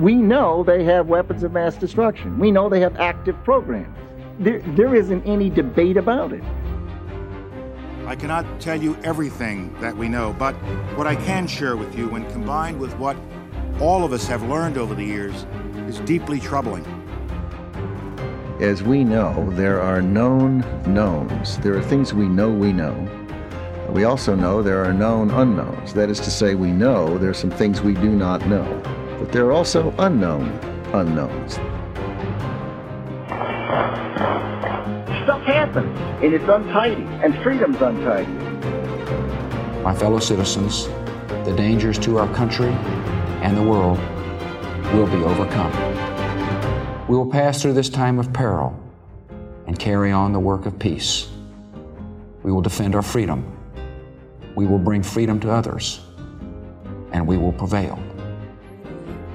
We know they have weapons of mass destruction. We know they have active programs. There, there isn't any debate about it. I cannot tell you everything that we know, but what I can share with you, when combined with what all of us have learned over the years, is deeply troubling. As we know, there are known knowns. There are things we know we know. We also know there are known unknowns. That is to say, we know there are some things we do not know. But there are also unknown unknowns. Stuff happens, and it's untidy, and freedom's untidy. My fellow citizens, the dangers to our country and the world will be overcome. We will pass through this time of peril and carry on the work of peace. We will defend our freedom. We will bring freedom to others. And we will prevail.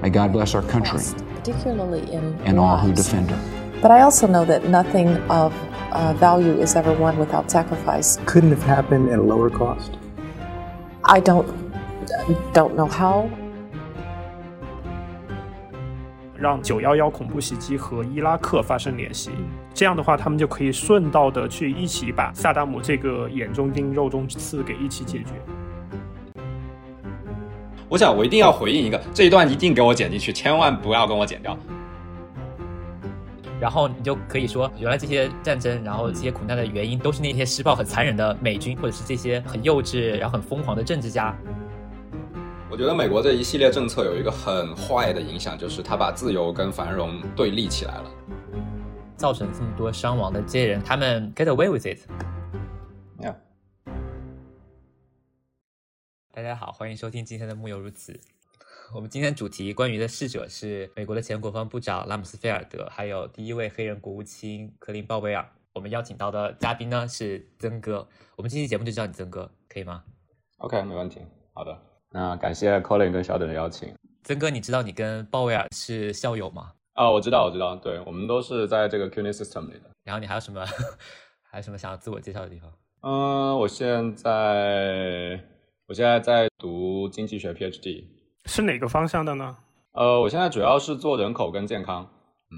May God bless our country particularly in and all who lives. defend her. But I also know that nothing of uh, value is ever won without sacrifice. couldn't have happened at a lower cost. I don't don't know how. 让九幺幺恐怖袭击和伊拉克发生联系，这样的话，他们就可以顺道的去一起把萨达姆这个眼中钉、肉中刺给一起解决。 我想我一定要回应一个，这一段一定给我剪进去，千万不要跟我剪掉。然后你就可以说，原来这些战争，然后这些苦难的原因，都是那些施暴很残忍的美军，或者是这些很幼稚然后很疯狂的政治家。我觉得美国这一系列政策有一个很坏的影响，就是他把自由跟繁荣对立起来了。造成这么多伤亡的这些人，他们 get away with it。大家好，欢迎收听今天的《木有如此》。我们今天主题关于的逝者是美国的前国防部长拉姆斯菲尔德，还有第一位黑人国务卿克林鲍威尔。我们邀请到的嘉宾呢是曾哥，我们这期节目就叫你曾哥，可以吗？OK，没问题。好的，那感谢 Colin 跟小等的邀请。曾哥，你知道你跟鲍威尔是校友吗？哦，我知道，我知道，对我们都是在这个 CUNY System 里的。然后你还有什么 还有什么想要自我介绍的地方？嗯，我现在我现在在读经济学 PhD。是哪个方向的呢？呃，我现在主要是做人口跟健康。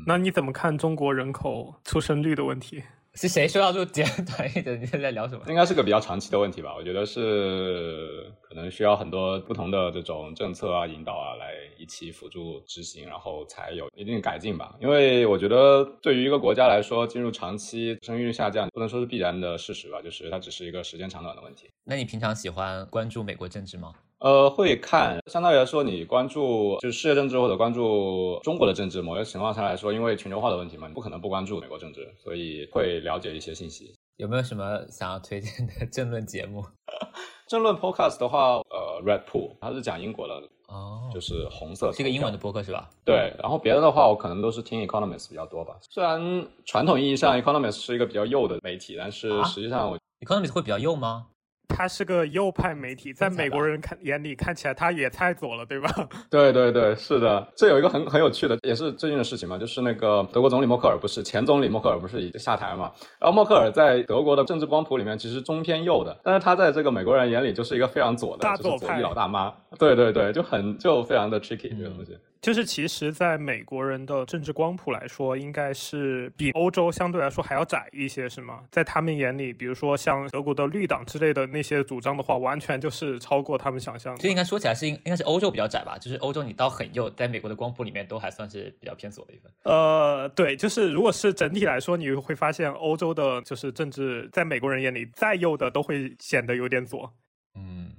那你怎么看中国人口出生率的问题？是谁说要做简短一点？你在聊什么？应该是个比较长期的问题吧。我觉得是可能需要很多不同的这种政策啊、引导啊，来一起辅助执行，然后才有一定的改进吧。因为我觉得对于一个国家来说，进入长期生育率下降，不能说是必然的事实吧，就是它只是一个时间长短的问题。那你平常喜欢关注美国政治吗？呃，会看，相当于来说，你关注就是世界政治或者关注中国的政治，某些情况下来说，因为全球化的问题嘛，你不可能不关注美国政治，所以会了解一些信息。有没有什么想要推荐的政论节目？政论 podcast 的话，呃，Red Pool 它是讲英国的，哦，就是红色，是一个英文的播客是吧？对，然后别的的话，我可能都是听 Economist 比较多吧。虽然传统意义上 Economist 是一个比较右的媒体，但是实际上我、Economist 会比较右吗？它是个右派媒体，在美国人看眼里看起来，他也太左了，对吧？对对对，是的，这有一个很很有趣的，也是最近的事情嘛，就是那个德国总理默克尔不是前总理默克尔不是已经下台嘛？然后默克尔在德国的政治光谱里面其实中偏右的，但是他在这个美国人眼里就是一个非常左的，大左派就是左翼老大妈。对对对，就很就非常的 tricky 这个东西。就是其实，在美国人的政治光谱来说，应该是比欧洲相对来说还要窄一些，是吗？在他们眼里，比如说像德国的绿党之类的那些主张的话，完全就是超过他们想象的。所以应该说起来是应应该是欧洲比较窄吧？就是欧洲你到很右，在美国的光谱里面都还算是比较偏左的一份。呃，对，就是如果是整体来说，你会发现欧洲的就是政治，在美国人眼里，再右的都会显得有点左。嗯，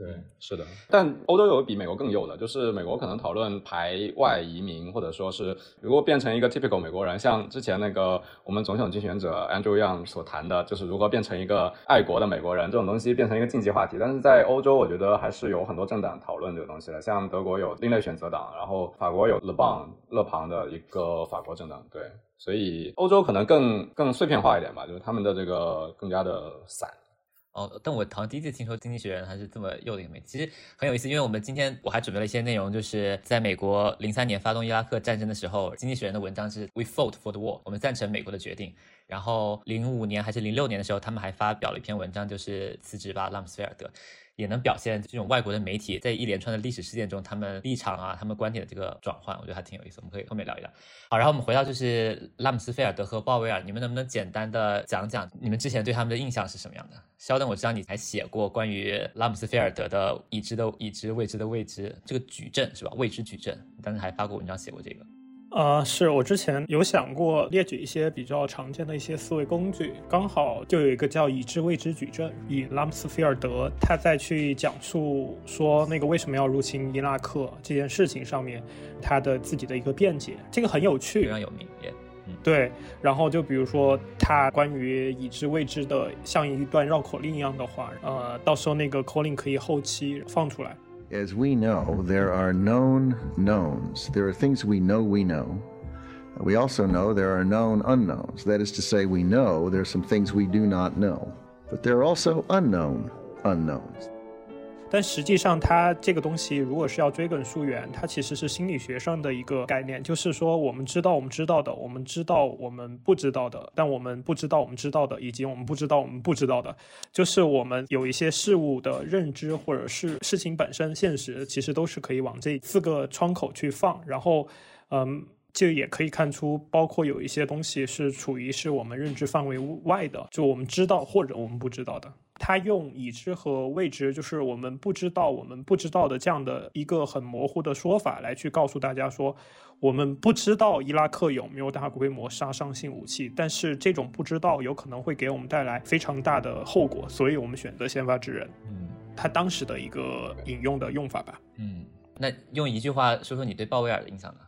对，是的，但欧洲有比美国更右的，就是美国可能讨论排外移民，或者说是如果变成一个 typical 美国人，像之前那个我们总统竞选者 Andrew Yang 所谈的，就是如何变成一个爱国的美国人，这种东西变成一个禁忌话题。但是在欧洲，我觉得还是有很多政党讨论这个东西的，像德国有另类选择党，然后法国有勒邦勒庞的一个法国政党，对，所以欧洲可能更更碎片化一点吧，就是他们的这个更加的散。哦，但我好像第一次听说《经济学人》还是这么幼的一个媒体，其实很有意思，因为我们今天我还准备了一些内容，就是在美国零三年发动伊拉克战争的时候，《经济学人》的文章是 “We fought for the war”，我们赞成美国的决定。然后零五年还是零六年的时候，他们还发表了一篇文章，就是辞职吧，拉姆斯菲尔德。也能表现这种外国的媒体在一连串的历史事件中，他们立场啊、他们观点的这个转换，我觉得还挺有意思。我们可以后面聊一聊。好，然后我们回到就是拉姆斯菲尔德和鲍威尔，你们能不能简单的讲讲你们之前对他们的印象是什么样的？肖登，我知道你还写过关于拉姆斯菲尔德的已知的已知、未知的未知这个矩阵是吧？未知矩阵，当时还发过文章写过这个。呃，是我之前有想过列举一些比较常见的一些思维工具，刚好就有一个叫已知未知矩阵，以拉姆斯菲尔德他在去讲述说那个为什么要入侵伊拉克这件事情上面，他的自己的一个辩解，这个很有趣，非常有名，也对。然后就比如说他关于已知未知的像一段绕口令一样的话，呃，到时候那个口令可以后期放出来。As we know, there are known knowns. There are things we know we know. We also know there are known unknowns. That is to say, we know there are some things we do not know. But there are also unknown unknowns. 但实际上，它这个东西如果是要追根溯源，它其实是心理学上的一个概念，就是说我们知道我们知道的，我们知道我们不知道的，但我们不知道我们知道的，以及我们不知道我们不知道的，就是我们有一些事物的认知，或者是事情本身现实，其实都是可以往这四个窗口去放。然后，嗯，就也可以看出，包括有一些东西是处于是我们认知范围外的，就我们知道或者我们不知道的。他用已知和未知，就是我们不知道、我们不知道的这样的一个很模糊的说法，来去告诉大家说，我们不知道伊拉克有没有大规模杀伤性武器，但是这种不知道有可能会给我们带来非常大的后果，所以我们选择先发制人。嗯，他当时的一个引用的用法吧。嗯，那用一句话说说你对鲍威尔的印象呢？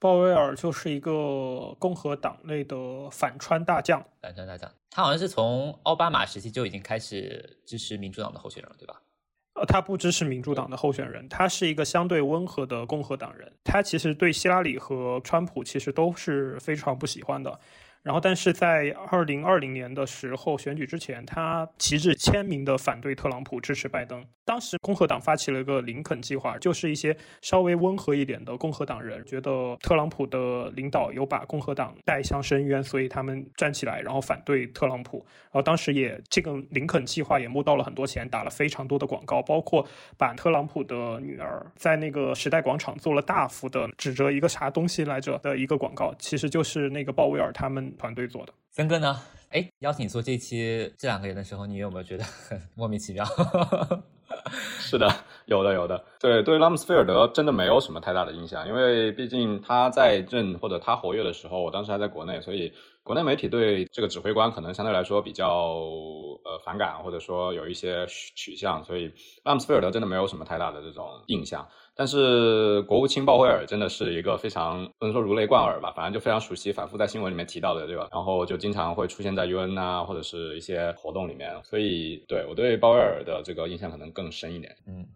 鲍威尔就是一个共和党内的反川大将。反川大将，他好像是从奥巴马时期就已经开始支持民主党的候选人了，对吧？呃，他不支持民主党的候选人，他是一个相对温和的共和党人。他其实对希拉里和川普其实都是非常不喜欢的。然后，但是在二零二零年的时候选举之前，他旗帜鲜明的反对特朗普，支持拜登。当时共和党发起了一个林肯计划，就是一些稍微温和一点的共和党人觉得特朗普的领导有把共和党带向深渊，所以他们站起来，然后反对特朗普。然后当时也这个林肯计划也募到了很多钱，打了非常多的广告，包括把特朗普的女儿在那个时代广场做了大幅的指着一个啥东西来着的一个广告，其实就是那个鲍威尔他们。团队做的，森哥呢？哎，邀请你做这期这两个人的时候，你有没有觉得 很莫名其妙？是的，有的，有的。对，对于，拉姆斯菲尔德真的没有什么太大的印象，因为毕竟他在任或者他活跃的时候，我当时还在国内，所以国内媒体对这个指挥官可能相对来说比较呃反感，或者说有一些取向，所以拉姆斯菲尔德真的没有什么太大的这种印象。但是国务卿鲍威尔真的是一个非常不能说如雷贯耳吧，反正就非常熟悉，反复在新闻里面提到的，对吧？然后就经常会出现在 UN 啊，或者是一些活动里面，所以对我对鲍威尔的这个印象可能更深一点。嗯，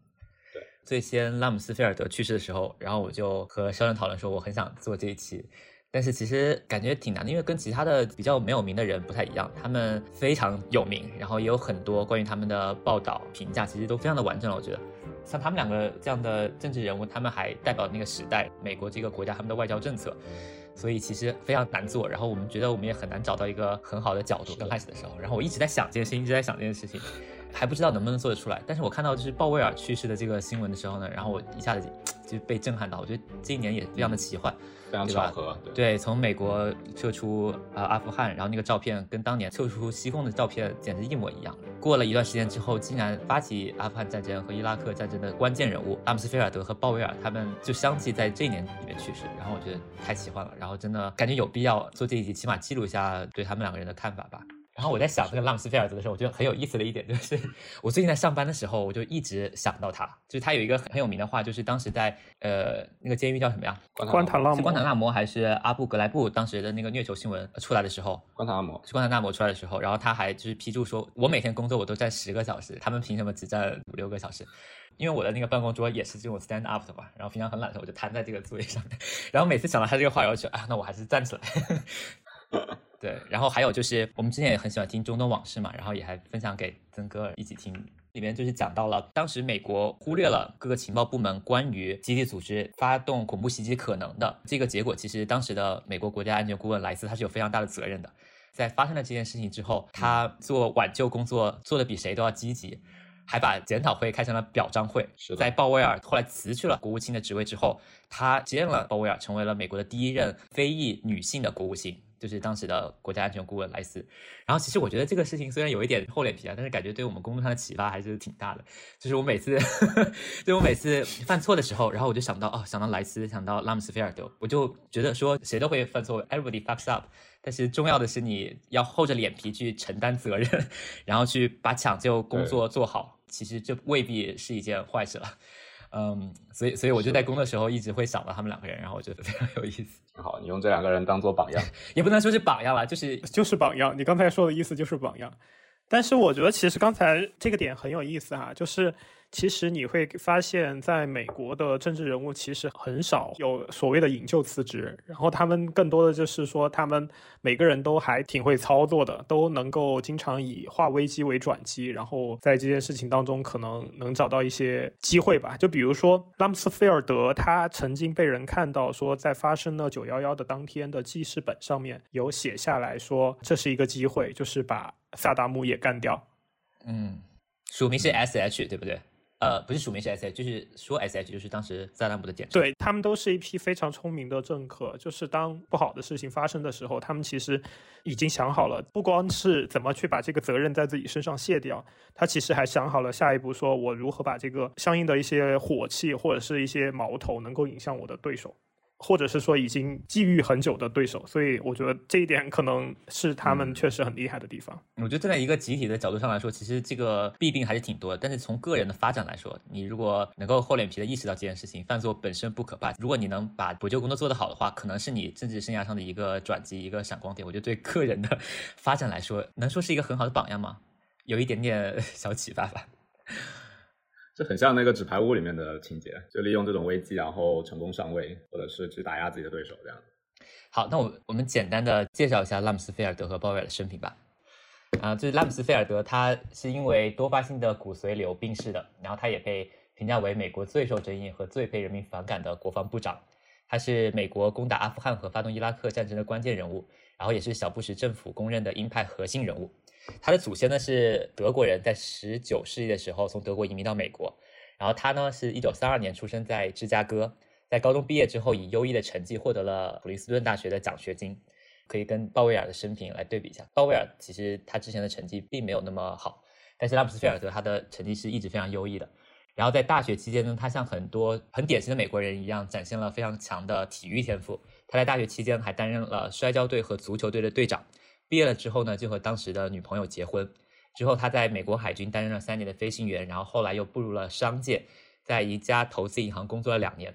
对。最先拉姆斯菲尔德去世的时候，然后我就和肖恩讨论说，我很想做这一期，但是其实感觉挺难的，因为跟其他的比较没有名的人不太一样，他们非常有名，然后也有很多关于他们的报道评价，其实都非常的完整了，我觉得。像他们两个这样的政治人物，他们还代表那个时代美国这个国家他们的外交政策，所以其实非常难做。然后我们觉得我们也很难找到一个很好的角度。刚开始的时候，然后我一直在想这件事情，一直在想这件事情，还不知道能不能做得出来。但是我看到就是鲍威尔去世的这个新闻的时候呢，然后我一下子就被震撼到。我觉得这一年也非常的奇幻。非常巧合，对，从美国撤出啊阿富汗，然后那个照片跟当年撤出西贡的照片简直一模一样。过了一段时间之后，竟然发起阿富汗战争和伊拉克战争的关键人物阿姆斯菲尔德和鲍威尔，他们就相继在这一年里面去世。然后我觉得太奇幻了，然后真的感觉有必要做这一集，起码记录一下对他们两个人的看法吧。然后我在想这个拉姆斯菲尔德的时候，我觉得很有意思的一点就是，我最近在上班的时候，我就一直想到他。就是他有一个很有名的话，就是当时在呃那个监狱叫什么呀？关塔拉摩。是关塔拉摩还是阿布格莱布？当时的那个虐囚新闻出来的时候，关塔拉摩是关塔拉摩出来的时候，然后他还就是批注说，我每天工作我都站十个小时，他们凭什么只站五六个小时？因为我的那个办公桌也是这种 stand up 的嘛，然后平常很懒的时候我就瘫在这个座位上面，然后每次想到他这个话，我就啊，那我还是站起来。对，然后还有就是，我们之前也很喜欢听中东往事嘛，然后也还分享给曾哥一起听，里面就是讲到了当时美国忽略了各个情报部门关于基地组织发动恐怖袭击可能的这个结果，其实当时的美国国家安全顾问莱斯他是有非常大的责任的，在发生了这件事情之后，他做挽救工作做的比谁都要积极。还把检讨会开成了表彰会。是在鲍威尔后来辞去了国务卿的职位之后，他接任了鲍威尔，成为了美国的第一任非裔女性的国务卿。就是当时的国家安全顾问莱斯，然后其实我觉得这个事情虽然有一点厚脸皮啊，但是感觉对我们工作上的启发还是挺大的。就是我每次，就我每次犯错的时候，然后我就想到哦，想到莱斯，想到拉姆斯菲尔德，我就觉得说谁都会犯错，everybody fucks up。但是重要的是你要厚着脸皮去承担责任，然后去把抢救工作做好。其实这未必是一件坏事了。嗯，所以所以我就在工作的时候一直会想到他们两个人，然后我觉得非常有意思。好，你用这两个人当做榜样，也不能说是榜样了，就是 就是榜样。你刚才说的意思就是榜样，但是我觉得其实刚才这个点很有意思哈，就是。其实你会发现，在美国的政治人物其实很少有所谓的引咎辞职，然后他们更多的就是说，他们每个人都还挺会操作的，都能够经常以化危机为转机，然后在这件事情当中可能能找到一些机会吧。就比如说拉姆斯菲尔德，他曾经被人看到说，在发生了九幺幺的当天的记事本上面有写下来说，这是一个机会，就是把萨达姆也干掉。嗯，署名是 S H，对不对？呃，不是署名是 S H，就是说 S H，就是当时萨达姆的简称。对他们都是一批非常聪明的政客，就是当不好的事情发生的时候，他们其实已经想好了，不光是怎么去把这个责任在自己身上卸掉，他其实还想好了下一步，说我如何把这个相应的一些火气或者是一些矛头能够引向我的对手。或者是说已经觊觎很久的对手，所以我觉得这一点可能是他们确实很厉害的地方。我觉得站在一个集体的角度上来说，其实这个弊病还是挺多的。但是从个人的发展来说，你如果能够厚脸皮的意识到这件事情，犯错本身不可怕。如果你能把补救工作做得好的话，可能是你政治生涯上的一个转机，一个闪光点。我觉得对个人的 发展来说，能说是一个很好的榜样吗？有一点点 小启发吧。这很像那个纸牌屋里面的情节，就利用这种危机，然后成功上位，或者是去打压自己的对手，这样。好，那我我们简单的介绍一下拉姆斯菲尔德和鲍威尔的生平吧。啊，就是拉姆斯菲尔德，他是因为多发性的骨髓瘤病逝的，然后他也被评价为美国最受争议和最被人民反感的国防部长。他是美国攻打阿富汗和发动伊拉克战争的关键人物，然后也是小布什政府公认的鹰派核心人物。他的祖先呢是德国人，在十九世纪的时候从德国移民到美国。然后他呢是一九三二年出生在芝加哥，在高中毕业之后以优异的成绩获得了普林斯顿大学的奖学金。可以跟鲍威尔的生平来对比一下。鲍威尔其实他之前的成绩并没有那么好，但是拉姆斯菲尔德他的成绩是一直非常优异的。然后在大学期间呢，他像很多很典型的美国人一样，展现了非常强的体育天赋。他在大学期间还担任了摔跤队和足球队的队长。毕业了之后呢，就和当时的女朋友结婚。之后他在美国海军担任了三年的飞行员，然后后来又步入了商界，在一家投资银行工作了两年。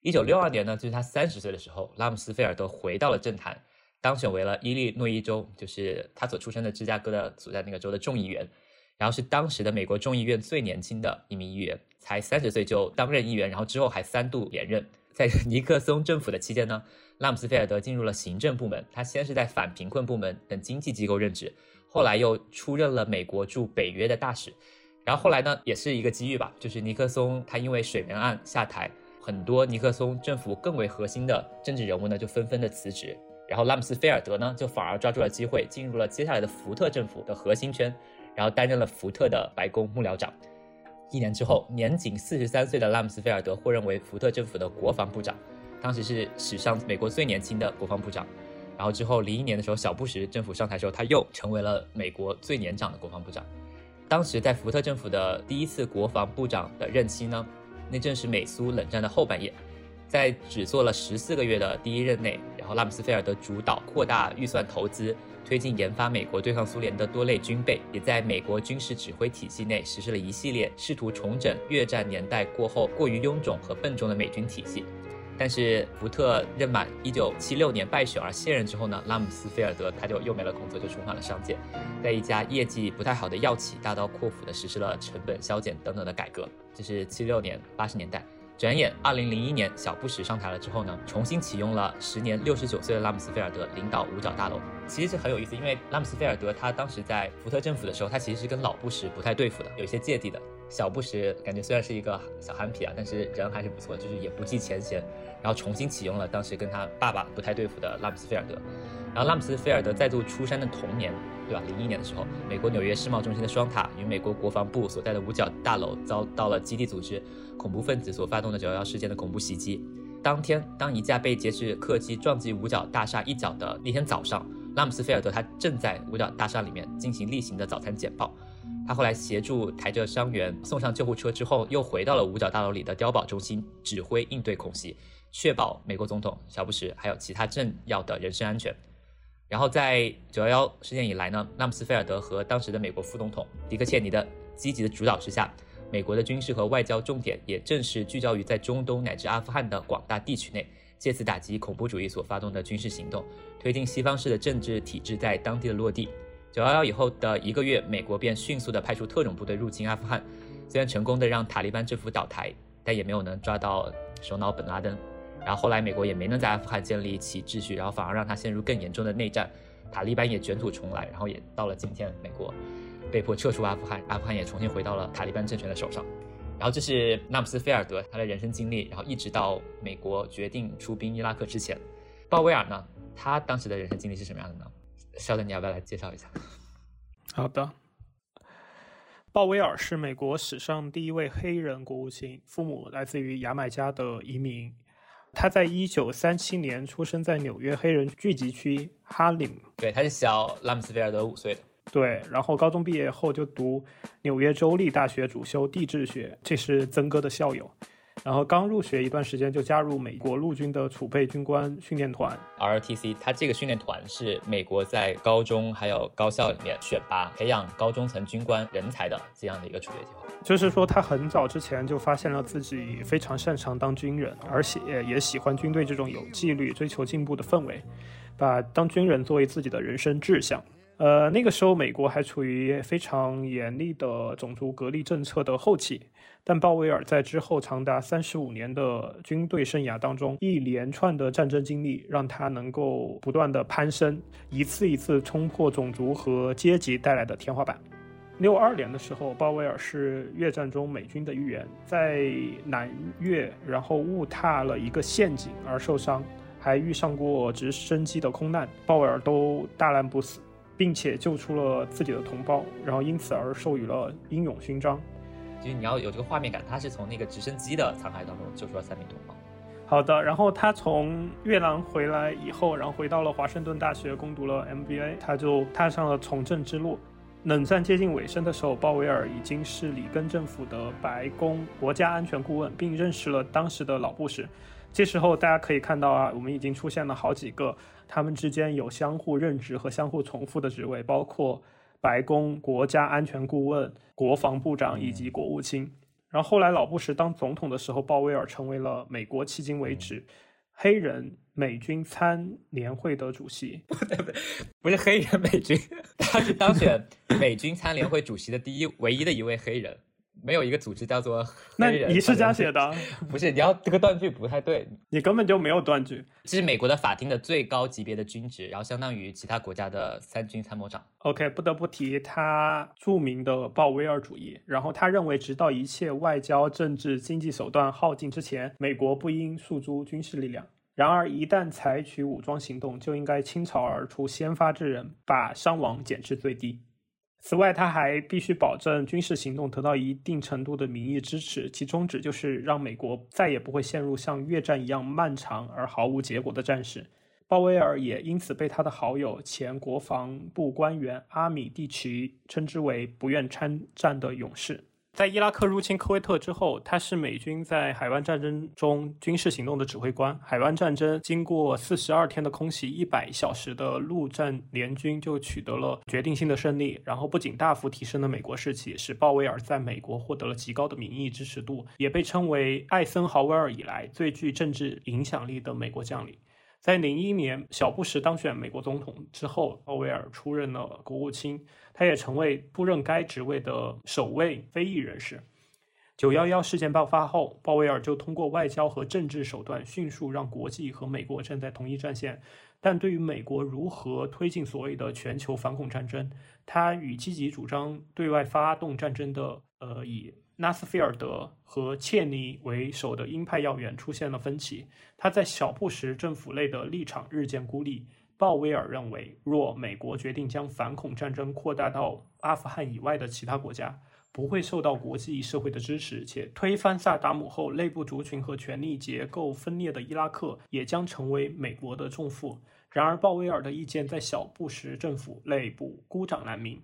一九六二年呢，就是他三十岁的时候，拉姆斯菲尔德回到了政坛，当选为了伊利诺伊州，就是他所出生的芝加哥的所在那个州的众议员，然后是当时的美国众议院最年轻的一名议员，才三十岁就担任议员，然后之后还三度连任。在尼克松政府的期间呢。拉姆斯菲尔德进入了行政部门，他先是在反贫困部门等经济机构任职，后来又出任了美国驻北约的大使。然后后来呢，也是一个机遇吧，就是尼克松他因为水门案下台，很多尼克松政府更为核心的政治人物呢就纷纷的辞职，然后拉姆斯菲尔德呢就反而抓住了机会，进入了接下来的福特政府的核心圈，然后担任了福特的白宫幕僚长。一年之后，年仅四十三岁的拉姆斯菲尔德获任为福特政府的国防部长。当时是史上美国最年轻的国防部长，然后之后零一年的时候，小布什政府上台时候，他又成为了美国最年长的国防部长。当时在福特政府的第一次国防部长的任期呢，那正是美苏冷战的后半叶，在只做了十四个月的第一任内，然后拉姆斯菲尔德主导扩大预算投资，推进研发美国对抗苏联的多类军备，也在美国军事指挥体系内实施了一系列试图重整越战年代过后过于臃肿和笨重的美军体系。但是福特任满一九七六年败选而卸任之后呢，拉姆斯菲尔德他就又没了工作，就重返了商界，在一家业绩不太好的药企大刀阔斧的实施了成本削减等等的改革。这是七六年八十年代，转眼二零零一年小布什上台了之后呢，重新启用了时年六十九岁的拉姆斯菲尔德领导五角大楼。其实是很有意思，因为拉姆斯菲尔德他当时在福特政府的时候，他其实是跟老布什不太对付的，有一些芥蒂的。小布什感觉虽然是一个小憨皮啊，但是人还是不错，就是也不计前嫌。然后重新启用了当时跟他爸爸不太对付的拉姆斯菲尔德，然后拉姆斯菲尔德再度出山的同年，对吧？零一年的时候，美国纽约世贸中心的双塔与美国国防部所在的五角大楼遭到了基地组织恐怖分子所发动的九幺幺事件的恐怖袭击。当天，当一架被劫持客机撞击五角大厦一角的那天早上，拉姆斯菲尔德他正在五角大厦里面进行例行的早餐简报。他后来协助抬着伤员送上救护车之后，又回到了五角大楼里的碉堡中心，指挥应对恐袭，确保美国总统小布什还有其他政要的人身安全。然后在九幺幺事件以来呢，拉姆斯菲尔德和当时的美国副总统迪克切尼的积极的主导之下，美国的军事和外交重点也正是聚焦于在中东乃至阿富汗的广大地区内，借此打击恐怖主义所发动的军事行动，推进西方式的政治体制在当地的落地。九幺幺以后的一个月，美国便迅速的派出特种部队入侵阿富汗，虽然成功的让塔利班政府倒台，但也没有能抓到首脑本拉登。然后后来美国也没能在阿富汗建立起秩序，然后反而让他陷入更严重的内战，塔利班也卷土重来，然后也到了今天，美国被迫撤出阿富汗，阿富汗也重新回到了塔利班政权的手上。然后这是纳姆斯菲尔德他的人生经历，然后一直到美国决定出兵伊拉克之前，鲍威尔呢，他当时的人生经历是什么样的呢？肖德，你要不要来介绍一下？好的，鲍威尔是美国史上第一位黑人国务卿，父母来自于牙买加的移民。他在一九三七年出生在纽约黑人聚集区哈林。对，他是小拉姆斯菲尔德五岁的。对，然后高中毕业后就读纽约州立大学，主修地质学，这是曾哥的校友。然后刚入学一段时间就加入美国陆军的储备军官训练团 RTC。他这个训练团是美国在高中还有高校里面选拔培养高中层军官人才的这样的一个储备计划。就是说，他很早之前就发现了自己非常擅长当军人，而且也喜欢军队这种有纪律、追求进步的氛围，把当军人作为自己的人生志向。呃，那个时候美国还处于非常严厉的种族隔离政策的后期，但鲍威尔在之后长达三十五年的军队生涯当中，一连串的战争经历让他能够不断的攀升，一次一次冲破种族和阶级带来的天花板。六二年的时候，鲍威尔是越战中美军的一员，在南越然后误踏了一个陷阱而受伤，还遇上过直升机的空难，鲍威尔都大难不死，并且救出了自己的同胞，然后因此而授予了英勇勋章。就是你要有这个画面感，他是从那个直升机的残骸当中救出了三名同胞。好的，然后他从越南回来以后，然后回到了华盛顿大学攻读了 MBA，他就踏上了从政之路。冷战接近尾声的时候，鲍威尔已经是里根政府的白宫国家安全顾问，并认识了当时的老布什。这时候大家可以看到啊，我们已经出现了好几个他们之间有相互任职和相互重复的职位，包括白宫国家安全顾问、国防部长以及国务卿。然后后来老布什当总统的时候，鲍威尔成为了美国迄今为止。黑人美军参联会的主席，不对不对，不是黑人美军，他是当选美军参联会主席的第一唯一的一位黑人。没有一个组织叫做那你是这样写的？不是，你要这个断句不太对，你根本就没有断句。这是美国的法庭的最高级别的军职，然后相当于其他国家的三军参谋长。OK，不得不提他著名的鲍威尔主义。然后他认为，直到一切外交、政治、经济手段耗尽之前，美国不应诉诸军事力量。然而，一旦采取武装行动，就应该倾巢而出，先发制人，把伤亡减至最低。此外，他还必须保证军事行动得到一定程度的民意支持，其宗旨就是让美国再也不会陷入像越战一样漫长而毫无结果的战事。鲍威尔也因此被他的好友前国防部官员阿米蒂奇称之为“不愿参战的勇士”。在伊拉克入侵科威特之后，他是美军在海湾战争中军事行动的指挥官。海湾战争经过四十二天的空袭，一百小时的陆战联军就取得了决定性的胜利，然后不仅大幅提升了美国士气，使鲍威尔在美国获得了极高的民意支持度，也被称为艾森豪威尔以来最具政治影响力的美国将领。在零一年小布什当选美国总统之后，鲍威尔出任了国务卿，他也成为出任该职位的首位非裔人士。九幺幺事件爆发后，鲍威尔就通过外交和政治手段迅速让国际和美国站在同一战线。但对于美国如何推进所谓的全球反恐战争，他与积极主张对外发动战争的呃以。纳斯菲尔德和切尼为首的鹰派要员出现了分歧，他在小布什政府内的立场日渐孤立。鲍威尔认为，若美国决定将反恐战争扩大到阿富汗以外的其他国家，不会受到国际社会的支持，且推翻萨达姆后内部族群和权力结构分裂的伊拉克也将成为美国的重负。然而，鲍威尔的意见在小布什政府内部孤掌难鸣，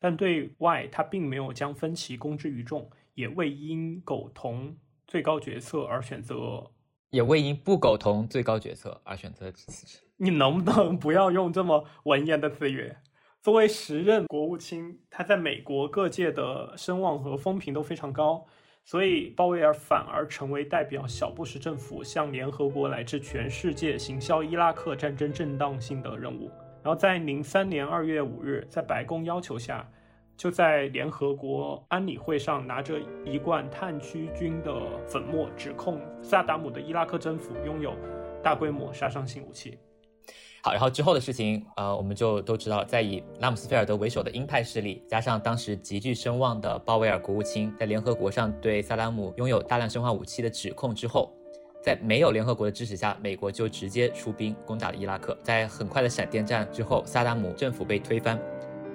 但对外他并没有将分歧公之于众，也未因苟同最高决策而选择，也未因不苟同最高决策而选择辞职。你能不能不要用这么文言的词语？作为时任国务卿，他在美国各界的声望和风评都非常高，所以鲍威尔反而成为代表小布什政府向联合国乃至全世界行销伊拉克战争正当性的任务。然后在零三年二月五日，在白宫要求下，就在联合国安理会上拿着一罐炭疽菌的粉末，指控萨达姆的伊拉克政府拥有大规模杀伤性武器。好，然后之后的事情，呃，我们就都知道，在以拉姆斯菲尔德为首的鹰派势力，加上当时极具声望的鲍威尔国务卿，在联合国上对萨达姆拥有大量生化武器的指控之后，在没有联合国的支持下，美国就直接出兵攻打了伊拉克。在很快的闪电战之后，萨达姆政府被推翻，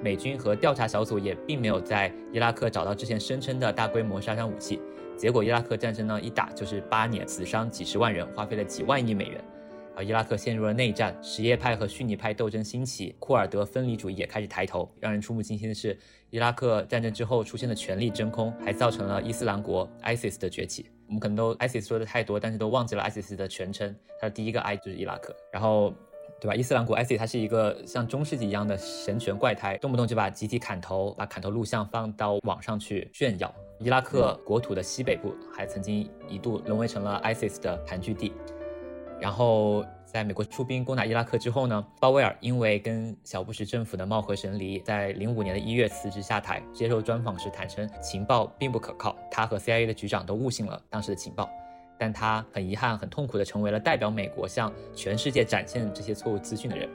美军和调查小组也并没有在伊拉克找到之前声称的大规模杀伤武器。结果，伊拉克战争呢一打就是八年，死伤几十万人，花费了几万亿美元。而，伊拉克陷入了内战，什叶派和逊尼派斗争兴起，库尔德分离主义也开始抬头。让人触目惊心的是，伊拉克战争之后出现的权力真空，还造成了伊斯兰国 ISIS 的崛起。我们可能都 ISIS 说的太多，但是都忘记了 ISIS 的全称，它的第一个 I 就是伊拉克。然后，对吧？伊斯兰国 ISIS 它是一个像中世纪一样的神权怪胎，动不动就把集体砍头，把砍头录像放到网上去炫耀。伊拉克国土的西北部还曾经一度沦为成了 ISIS 的盘踞地。然后，在美国出兵攻打伊拉克之后呢，鲍威尔因为跟小布什政府的貌合神离，在零五年的一月辞职下台。接受专访时坦称，情报并不可靠，他和 CIA 的局长都误信了当时的情报。但他很遗憾、很痛苦地成为了代表美国向全世界展现这些错误资讯的人。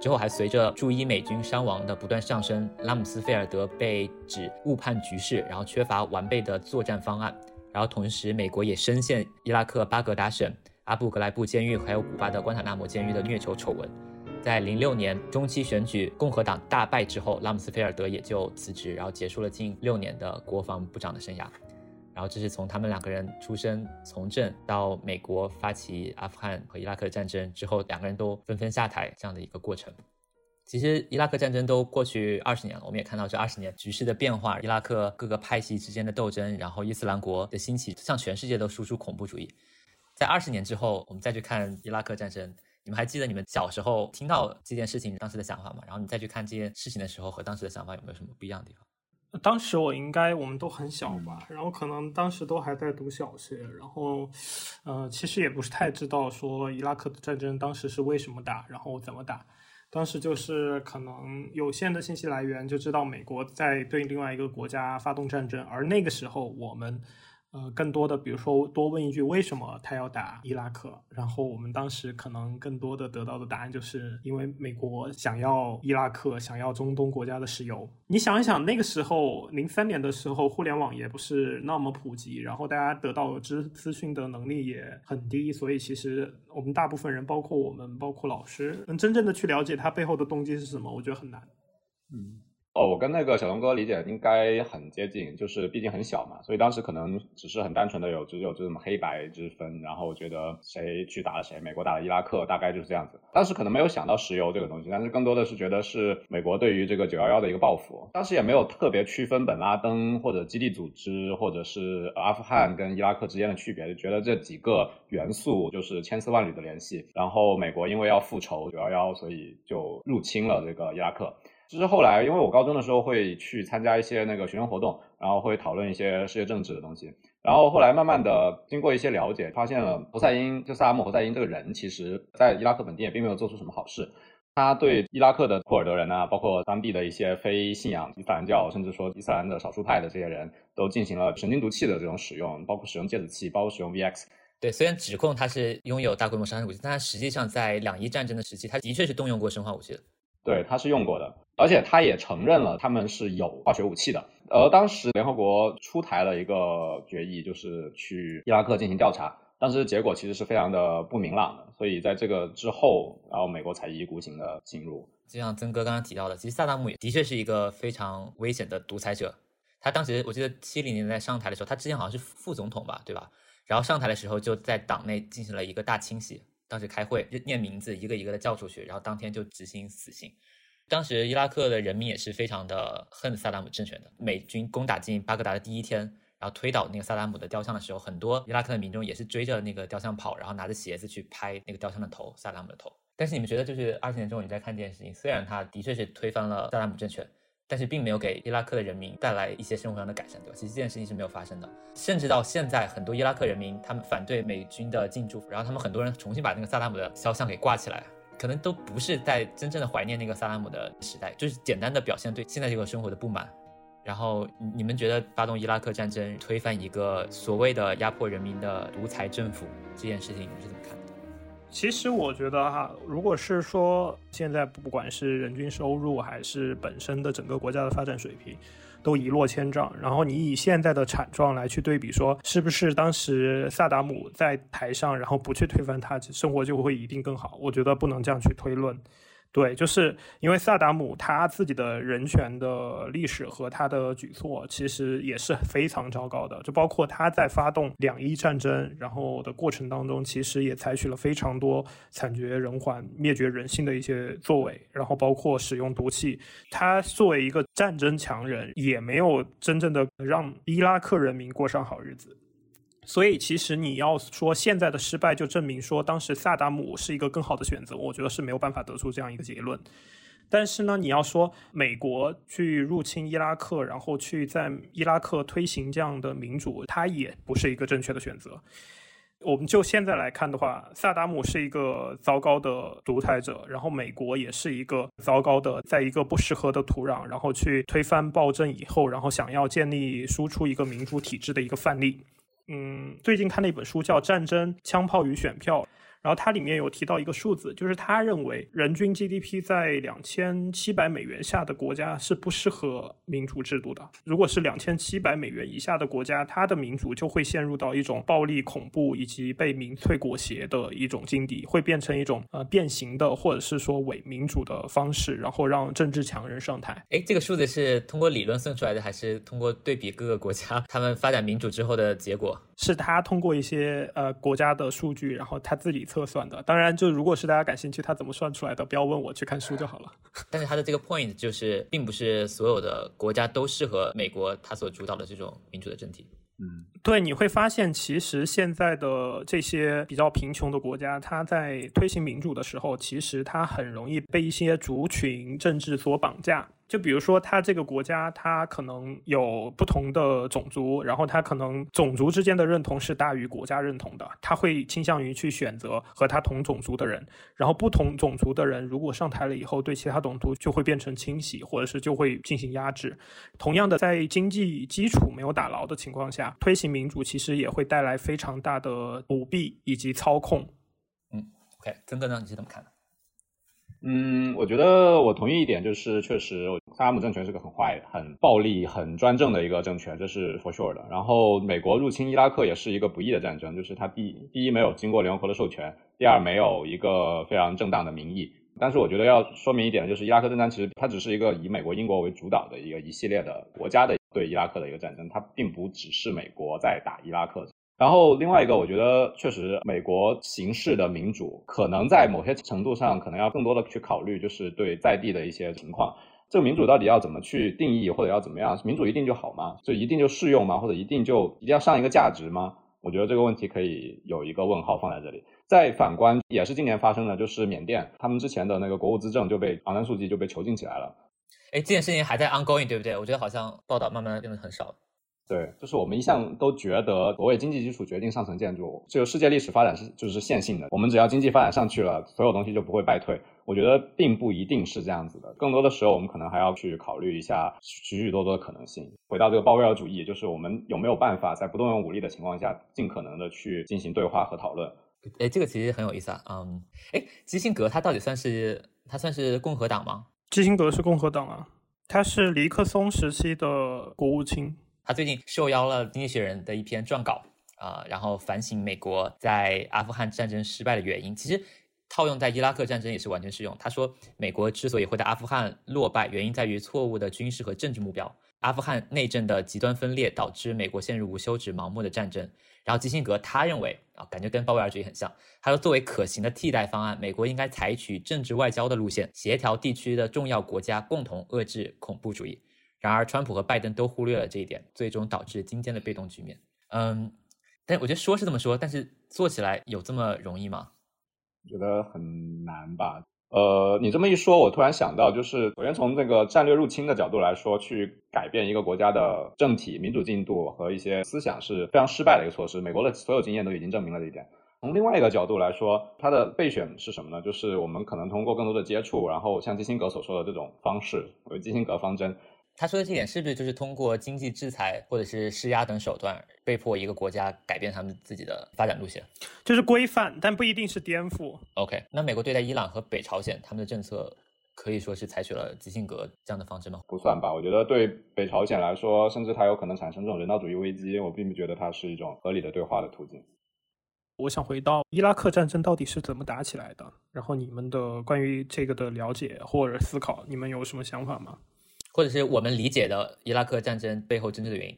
之后还随着驻伊美军伤亡的不断上升，拉姆斯菲尔德被指误判局势，然后缺乏完备的作战方案。然后同时，美国也深陷伊拉克巴格达省。阿布格莱布监狱还有古巴的关塔纳摩监狱的虐囚丑闻，在零六年中期选举共和党大败之后，拉姆斯菲尔德也就辞职，然后结束了近六年的国防部长的生涯。然后这是从他们两个人出生从政到美国发起阿富汗和伊拉克战争之后，两个人都纷纷下台这样的一个过程。其实伊拉克战争都过去二十年了，我们也看到这二十年局势的变化，伊拉克各个派系之间的斗争，然后伊斯兰国的兴起，向全世界都输出恐怖主义。在二十年之后，我们再去看伊拉克战争，你们还记得你们小时候听到这件事情当时的想法吗？然后你再去看这件事情的时候，和当时的想法有没有什么不一样的地方？当时我应该我们都很小吧，然后可能当时都还在读小学，然后，呃，其实也不是太知道说伊拉克的战争当时是为什么打，然后怎么打。当时就是可能有限的信息来源就知道美国在对另外一个国家发动战争，而那个时候我们。呃，更多的，比如说多问一句，为什么他要打伊拉克？然后我们当时可能更多的得到的答案，就是因为美国想要伊拉克，想要中东国家的石油。你想一想，那个时候零三年的时候，互联网也不是那么普及，然后大家得到资资讯的能力也很低，所以其实我们大部分人，包括我们，包括老师，能真正的去了解他背后的动机是什么，我觉得很难。嗯。哦，我跟那个小龙哥理解应该很接近，就是毕竟很小嘛，所以当时可能只是很单纯的有只有这种黑白之分，然后觉得谁去打了谁，美国打了伊拉克，大概就是这样子。当时可能没有想到石油这个东西，但是更多的是觉得是美国对于这个九幺幺的一个报复。当时也没有特别区分本拉登或者基地组织或者是阿富汗跟伊拉克之间的区别，就觉得这几个元素就是千丝万缕的联系。然后美国因为要复仇九幺幺，所以就入侵了这个伊拉克。其实后来，因为我高中的时候会去参加一些那个学生活动，然后会讨论一些世界政治的东西。然后后来慢慢的经过一些了解，发现了侯赛因就萨达姆侯赛因这个人，其实在伊拉克本地也并没有做出什么好事。他对伊拉克的库尔德人啊，包括当地的一些非信仰伊斯兰教，甚至说伊斯兰的少数派的这些人都进行了神经毒气的这种使用，包括使用芥子气，包括使用 VX。对，虽然指控他是拥有大规模杀伤武器，但他实际上在两伊战争的时期，他的确是动用过生化武器的。对，他是用过的，而且他也承认了他们是有化学武器的。而当时联合国出台了一个决议，就是去伊拉克进行调查，但是结果其实是非常的不明朗的。所以在这个之后，然后美国才一意孤行的进入。就像曾哥刚刚提到的，其实萨达姆也的确是一个非常危险的独裁者。他当时我记得七零年代上台的时候，他之前好像是副总统吧，对吧？然后上台的时候就在党内进行了一个大清洗，当时开会念名字，一个一个的叫出去，然后当天就执行死刑。当时伊拉克的人民也是非常的恨萨达姆政权的。美军攻打进巴格达的第一天，然后推倒那个萨达姆的雕像的时候，很多伊拉克的民众也是追着那个雕像跑，然后拿着鞋子去拍那个雕像的头，萨达姆的头。但是你们觉得，就是二十年之后你在看这件事情，虽然他的确是推翻了萨达姆政权，但是并没有给伊拉克的人民带来一些生活上的改善，对吧？其实这件事情是没有发生的。甚至到现在，很多伊拉克人民他们反对美军的进驻，然后他们很多人重新把那个萨达姆的肖像给挂起来。可能都不是在真正的怀念那个萨达姆的时代，就是简单的表现对现在这个生活的不满。然后你们觉得发动伊拉克战争，推翻一个所谓的压迫人民的独裁政府这件事情，你们是怎么看的？其实我觉得哈，如果是说现在不管是人均收入还是本身的整个国家的发展水平。都一落千丈，然后你以现在的惨状来去对比，说是不是当时萨达姆在台上，然后不去推翻他，生活就会一定更好？我觉得不能这样去推论。对，就是因为萨达姆他自己的人权的历史和他的举措，其实也是非常糟糕的。就包括他在发动两伊战争然后的过程当中，其实也采取了非常多惨绝人寰、灭绝人性的一些作为，然后包括使用毒气。他作为一个战争强人，也没有真正的让伊拉克人民过上好日子。所以，其实你要说现在的失败就证明说当时萨达姆是一个更好的选择，我觉得是没有办法得出这样一个结论。但是呢，你要说美国去入侵伊拉克，然后去在伊拉克推行这样的民主，它也不是一个正确的选择。我们就现在来看的话，萨达姆是一个糟糕的独裁者，然后美国也是一个糟糕的，在一个不适合的土壤，然后去推翻暴政以后，然后想要建立输出一个民主体制的一个范例。嗯，最近看了一本书叫《战争、枪炮与选票》。然后它里面有提到一个数字，就是他认为人均 GDP 在两千七百美元下的国家是不适合民主制度的。如果是两千七百美元以下的国家，它的民主就会陷入到一种暴力、恐怖以及被民粹裹挟的一种境地，会变成一种呃变形的或者是说伪民主的方式，然后让政治强人上台。哎，这个数字是通过理论算出来的，还是通过对比各个国家他们发展民主之后的结果？是他通过一些呃国家的数据，然后他自己测算的。当然，就如果是大家感兴趣，他怎么算出来的，不要问我，去看书就好了。但是他的这个 point 就是，并不是所有的国家都适合美国他所主导的这种民主的政体。嗯，对，你会发现，其实现在的这些比较贫穷的国家，它在推行民主的时候，其实它很容易被一些族群政治所绑架。就比如说，他这个国家，他可能有不同的种族，然后他可能种族之间的认同是大于国家认同的，他会倾向于去选择和他同种族的人。然后不同种族的人如果上台了以后，对其他种族就会变成清洗，或者是就会进行压制。同样的，在经济基础没有打牢的情况下，推行民主其实也会带来非常大的舞弊以及操控。嗯，OK，曾哥呢，你是怎么看的？嗯，我觉得我同意一点，就是确实萨达姆政权是个很坏、很暴力、很专政的一个政权，这是 for sure 的。然后美国入侵伊拉克也是一个不义的战争，就是它第第一没有经过联合国的授权，第二没有一个非常正当的民意。但是我觉得要说明一点，就是伊拉克战争其实它只是一个以美国、英国为主导的一个一系列的国家的对伊拉克的一个战争，它并不只是美国在打伊拉克。然后另外一个，我觉得确实美国形式的民主，可能在某些程度上，可能要更多的去考虑，就是对在地的一些情况。这个民主到底要怎么去定义，或者要怎么样？民主一定就好吗？就一定就适用吗？或者一定就一定要上一个价值吗？我觉得这个问题可以有一个问号放在这里。再反观，也是今年发生的，就是缅甸，他们之前的那个国务资政就被昂山素季就被囚禁起来了。哎，这件事情还在 ongoing，对不对？我觉得好像报道慢慢变得很少。对，就是我们一向都觉得，所谓经济基础决定上层建筑，这个世界历史发展是就是线性的。我们只要经济发展上去了，所有东西就不会败退。我觉得并不一定是这样子的，更多的时候我们可能还要去考虑一下许许多多的可能性。回到这个鲍威尔主义，就是我们有没有办法在不动用武力的情况下，尽可能的去进行对话和讨论。哎，这个其实很有意思啊。嗯，哎，基辛格他到底算是他算是共和党吗？基辛格是共和党啊，他是尼克松时期的国务卿。他最近受邀了《经济学人》的一篇撰稿，啊，然后反省美国在阿富汗战争失败的原因。其实套用在伊拉克战争也是完全适用。他说，美国之所以会在阿富汗落败，原因在于错误的军事和政治目标。阿富汗内政的极端分裂导致美国陷入无休止、盲目的战争。然后基辛格他认为啊，感觉跟鲍威尔主义很像。他说，作为可行的替代方案，美国应该采取政治外交的路线，协调地区的重要国家，共同遏制恐怖主义。然而，川普和拜登都忽略了这一点，最终导致今天的被动局面。嗯，但我觉得说是这么说，但是做起来有这么容易吗？我觉得很难吧。呃，你这么一说，我突然想到，就是首先从这个战略入侵的角度来说，去改变一个国家的政体、民主进度和一些思想是非常失败的一个措施。美国的所有经验都已经证明了这一点。从另外一个角度来说，它的备选是什么呢？就是我们可能通过更多的接触，然后像基辛格所说的这种方式，为基辛格方针。他说的这点是不是就是通过经济制裁或者是施压等手段，被迫一个国家改变他们自己的发展路线？就是规范，但不一定是颠覆。OK，那美国对待伊朗和北朝鲜，他们的政策可以说是采取了基辛格这样的方针吗？不算吧，我觉得对北朝鲜来说，甚至它有可能产生这种人道主义危机，我并不觉得它是一种合理的对话的途径。我想回到伊拉克战争到底是怎么打起来的？然后你们的关于这个的了解或者思考，你们有什么想法吗？或者是我们理解的伊拉克战争背后真正的原因。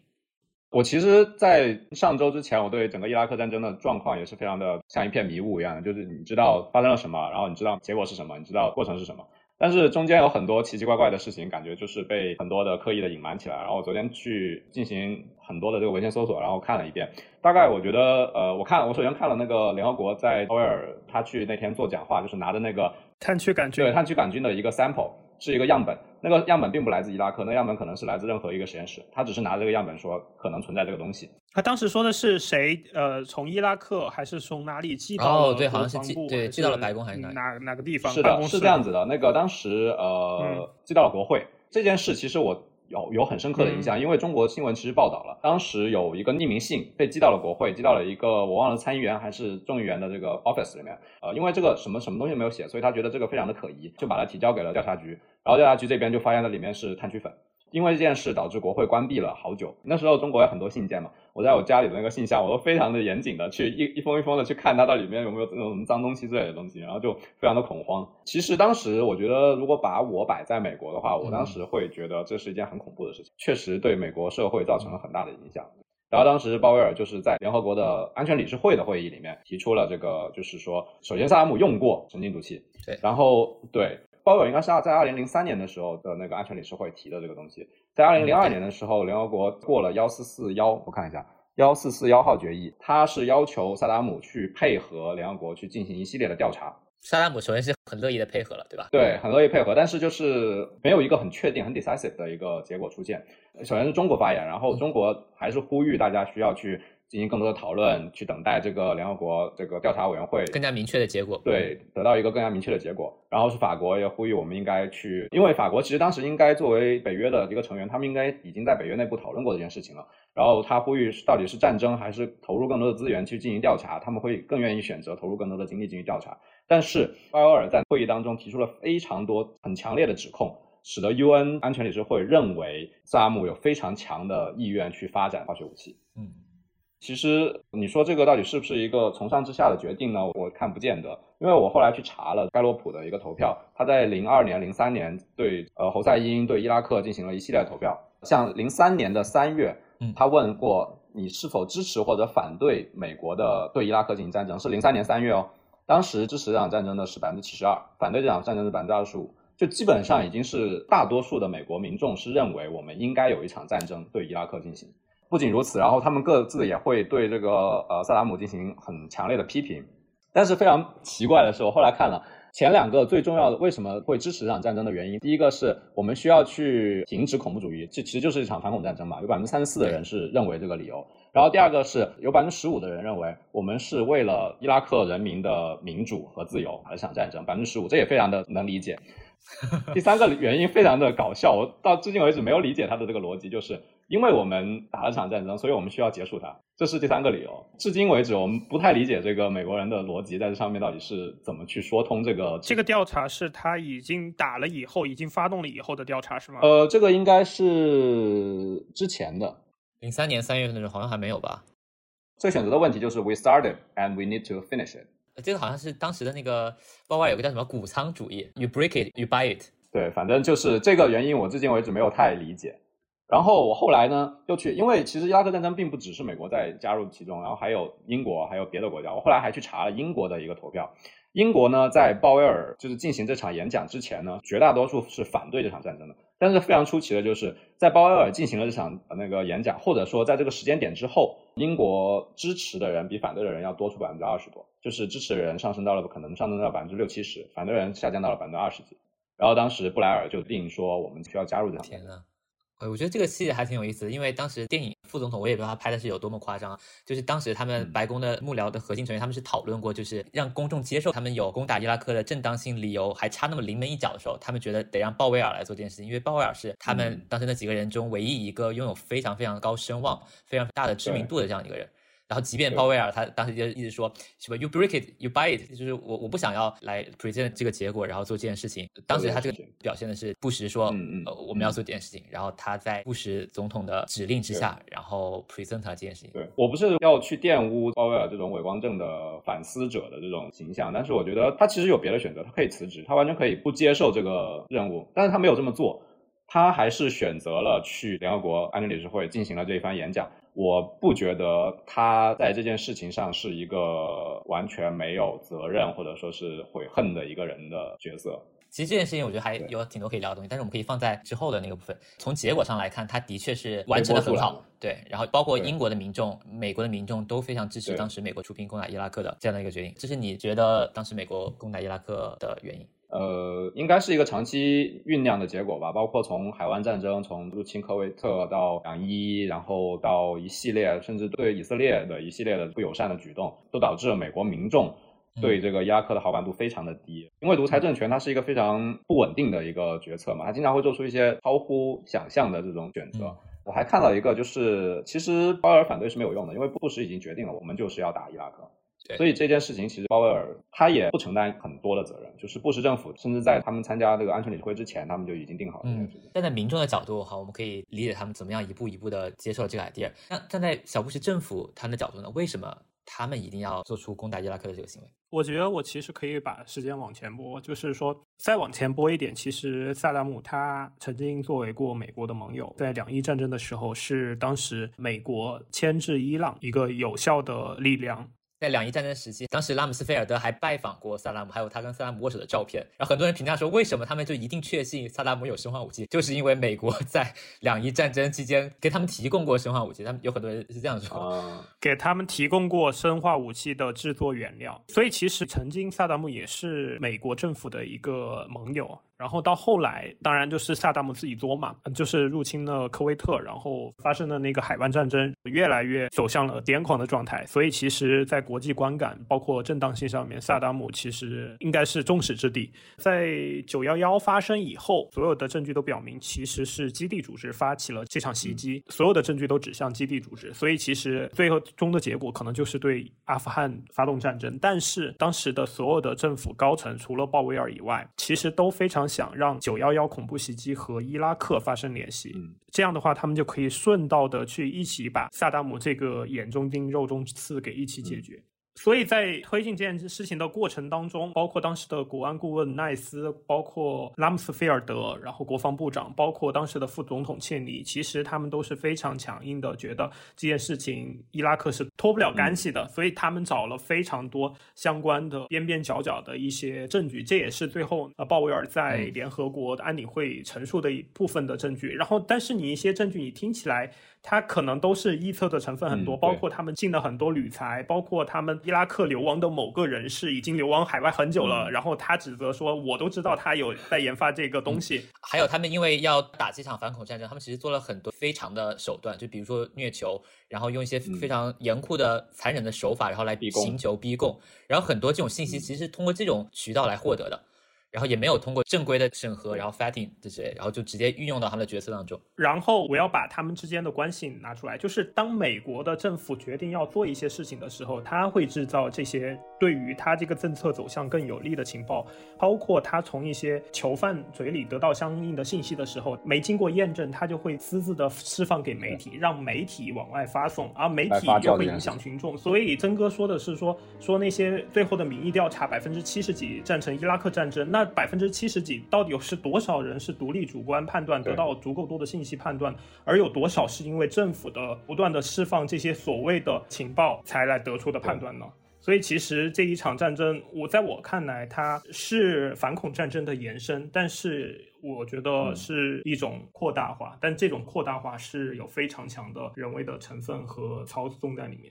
我其实，在上周之前，我对整个伊拉克战争的状况也是非常的像一片迷雾一样的，就是你知道发生了什么，然后你知道结果是什么，你知道过程是什么，但是中间有很多奇奇怪怪的事情，感觉就是被很多的刻意的隐瞒起来。然后我昨天去进行很多的这个文献搜索，然后看了一遍，大概我觉得，呃，我看我首先看了那个联合国在威尔他去那天做讲话，就是拿着那个炭疽杆菌，对炭疽杆菌的一个 sample。是一个样本，那个样本并不来自伊拉克，那个样本可能是来自任何一个实验室。他只是拿这个样本说可能存在这个东西。他当时说的是谁？呃，从伊拉克还是从哪里寄到？哦，对，好像是寄对寄到了白宫还是哪哪哪个地方？是的，是这样子的。那个当时呃寄到了国会。这件事其实我。有有很深刻的印象，因为中国新闻其实报道了，当时有一个匿名信被寄到了国会，寄到了一个我忘了参议员还是众议员的这个 office 里面，呃，因为这个什么什么东西没有写，所以他觉得这个非常的可疑，就把它提交给了调查局，然后调查局这边就发现了里面是炭疽粉。因为这件事导致国会关闭了好久。那时候中国有很多信件嘛，我在我家里的那个信箱，我都非常的严谨的去一一封一封的去看它到里面有没有那种什么脏东西之类的东西，然后就非常的恐慌。其实当时我觉得，如果把我摆在美国的话，我当时会觉得这是一件很恐怖的事情，确实对美国社会造成了很大的影响。然后当时鲍威尔就是在联合国的安全理事会的会议里面提出了这个，就是说，首先萨达姆用过神经毒气，对，然后对。鲍威尔应该是在二零零三年的时候的那个安全理事会提的这个东西，在二零零二年的时候，联合国过了幺四四幺，我看一下幺四四幺号决议，它是要求萨达姆去配合联合国去进行一系列的调查。萨达姆首先是很乐意的配合了，对吧？对，很乐意配合，但是就是没有一个很确定、很 decisive 的一个结果出现。首先是中国发言，然后中国还是呼吁大家需要去。进行更多的讨论，去等待这个联合国这个调查委员会更加明确的结果。对，得到一个更加明确的结果。然后是法国也呼吁我们应该去，因为法国其实当时应该作为北约的一个成员，他们应该已经在北约内部讨论过这件事情了。然后他呼吁到底是战争还是投入更多的资源去进行调查，他们会更愿意选择投入更多的精力进行调查。但是巴尔在会议当中提出了非常多很强烈的指控，使得 UN 安全理事会认为萨达姆有非常强的意愿去发展化学武器。嗯。其实你说这个到底是不是一个从上至下的决定呢？我看不见得，因为我后来去查了盖洛普的一个投票，他在零二年、零三年对呃侯赛因对伊拉克进行了一系列投票。像零三年的三月，他问过你是否支持或者反对美国的对伊拉克进行战争，是零三年三月哦。当时支持这场战争的是百分之七十二，反对这场战争是百分之二十五，就基本上已经是大多数的美国民众是认为我们应该有一场战争对伊拉克进行。不仅如此，然后他们各自也会对这个呃萨达姆进行很强烈的批评。但是非常奇怪的是，我后来看了前两个最重要的为什么会支持这场战争的原因。第一个是我们需要去停止恐怖主义，这其实就是一场反恐战争嘛。有百分之三十四的人是认为这个理由。然后第二个是有百分之十五的人认为我们是为了伊拉克人民的民主和自由而想战争，百分之十五，这也非常的能理解。第三个原因非常的搞笑，我到至今为止没有理解他的这个逻辑，就是因为我们打了场战争，所以我们需要结束它，这是第三个理由。至今为止，我们不太理解这个美国人的逻辑在这上面到底是怎么去说通这个。这个调查是他已经打了以后，已经发动了以后的调查是吗？呃，这个应该是之前的，零三年三月份的时候好像还没有吧？这个选择的问题就是 we started and we need to finish it。这个好像是当时的那个包外有个叫什么谷仓主义，you break it, you buy it。对，反正就是这个原因，我至今为止没有太理解。然后我后来呢，又去，因为其实伊拉克战争并不只是美国在加入其中，然后还有英国，还有别的国家。我后来还去查了英国的一个投票。英国呢，在鲍威尔就是进行这场演讲之前呢，绝大多数是反对这场战争的。但是非常出奇的就是，在鲍威尔进行了这场那个演讲，或者说在这个时间点之后，英国支持的人比反对的人要多出百分之二十多，就是支持的人上升到了可能上升到百分之六七十，反对人下降到了百分之二十几。然后当时布莱尔就定说，我们需要加入这场。天呐！呃，我觉得这个细节还挺有意思的，因为当时电影副总统我也不知道他拍的是有多么夸张，就是当时他们白宫的幕僚的核心成员他们是讨论过，就是让公众接受他们有攻打伊拉克的正当性理由，还差那么临门一脚的时候，他们觉得得让鲍威尔来做这件事情，因为鲍威尔是他们当时那几个人中唯一一个拥有非常非常高声望、非常大的知名度的这样一个人。然后，即便鲍威尔他当时就一直说什么 “you break it, you buy it”，就是我我不想要来 present 这个结果，然后做这件事情。当时他这个表现的是布什说，嗯呃，我们要做这件事情。然后他在布什总统的指令之下，然后 present 了这件事情。对我不是要去玷污鲍威尔这种伪光正的反思者的这种形象，但是我觉得他其实有别的选择，他可以辞职，他完全可以不接受这个任务，但是他没有这么做，他还是选择了去联合国安全理事会进行了这一番演讲。我不觉得他在这件事情上是一个完全没有责任或者说是悔恨的一个人的角色。其实这件事情我觉得还有挺多可以聊的东西，但是我们可以放在之后的那个部分。从结果上来看，他的确是完成的很好。对，然后包括英国的民众、美国的民众都非常支持当时美国出兵攻打伊拉克的这样的一个决定。这是你觉得当时美国攻打伊拉克的原因？呃，应该是一个长期酝酿的结果吧，包括从海湾战争，从入侵科威特到两伊，然后到一系列甚至对以色列的一系列的不友善的举动，都导致了美国民众对这个伊拉克的好感度非常的低。因为独裁政权它是一个非常不稳定的一个决策嘛，它经常会做出一些超乎想象的这种选择。我还看到一个，就是其实鲍威尔反对是没有用的，因为布什已经决定了，我们就是要打伊拉克。所以这件事情其实鲍威尔他也不承担很多的责任，就是布什政府甚至在他们参加这个安全理事会之前，他们就已经定好了这件事情。站在民众的角度，哈，我们可以理解他们怎么样一步一步的接受了这个 idea。那站在小布什政府他们的角度呢？为什么他们一定要做出攻打伊拉克的这个行为？我觉得我其实可以把时间往前拨，就是说再往前拨一点，其实萨达姆他曾经作为过美国的盟友，在两伊战争的时候是当时美国牵制伊朗一个有效的力量。在两伊战争时期，当时拉姆斯菲尔德还拜访过萨达姆，还有他跟萨达姆握手的照片。然后很多人评价说，为什么他们就一定确信萨达姆有生化武器，就是因为美国 在两伊战争期间给他们提供过生化武器。他们有很多人是这样说，给他们提供过生化武器的制作原料。所以其实曾经萨达姆也是美国政府的一个盟友。然后到后来，当然就是萨达姆自己作嘛，就是入侵了科威特，然后发生的那个海湾战争，越来越走向了癫狂的状态。所以其实，在国际观感包括正当性上面，萨达姆其实应该是众矢之的。在九幺幺发生以后，所有的证据都表明，其实是基地组织发起了这场袭击，所有的证据都指向基地组织。所以其实最后终的结果可能就是对阿富汗发动战争。但是当时的所有的政府高层，除了鲍威尔以外，其实都非常。想让九幺幺恐怖袭击和伊拉克发生联系，这样的话，他们就可以顺道的去一起把萨达姆这个眼中钉、肉中刺给一起解决。所以在推进这件事情的过程当中，包括当时的国安顾问奈斯，包括拉姆斯菲尔德，然后国防部长，包括当时的副总统切尼，其实他们都是非常强硬的，觉得这件事情伊拉克是脱不了干系的，所以他们找了非常多相关的边边角角的一些证据，这也是最后呃鲍威尔在联合国的安理会陈述的一部分的证据。然后，但是你一些证据你听起来。他可能都是臆测的成分很多，包括他们进了很多铝材，包括他们伊拉克流亡的某个人士已经流亡海外很久了，然后他指责说，我都知道他有在研发这个东西。还有他们因为要打这场反恐战争，他们其实做了很多非常的手段，就比如说虐囚，然后用一些非常严酷的、残忍的手法，然后来刑求逼供，然后很多这种信息其实是通过这种渠道来获得的。然后也没有通过正规的审核，然后 fighting 这些，然后就直接运用到他们的角色当中。然后我要把他们之间的关系拿出来，就是当美国的政府决定要做一些事情的时候，他会制造这些对于他这个政策走向更有利的情报，包括他从一些囚犯嘴里得到相应的信息的时候，没经过验证，他就会私自的释放给媒体，让媒体往外发送，而媒体又会影响群众。所以曾哥说的是说说那些最后的民意调查百分之七十几赞成伊拉克战争，那百分之七十几到底是多少人是独立主观判断得到足够多的信息判断，而有多少是因为政府的不断的释放这些所谓的情报才来得出的判断呢？所以其实这一场战争，我在我看来，它是反恐战争的延伸，但是我觉得是一种扩大化，但这种扩大化是有非常强的人为的成分和操纵在里面。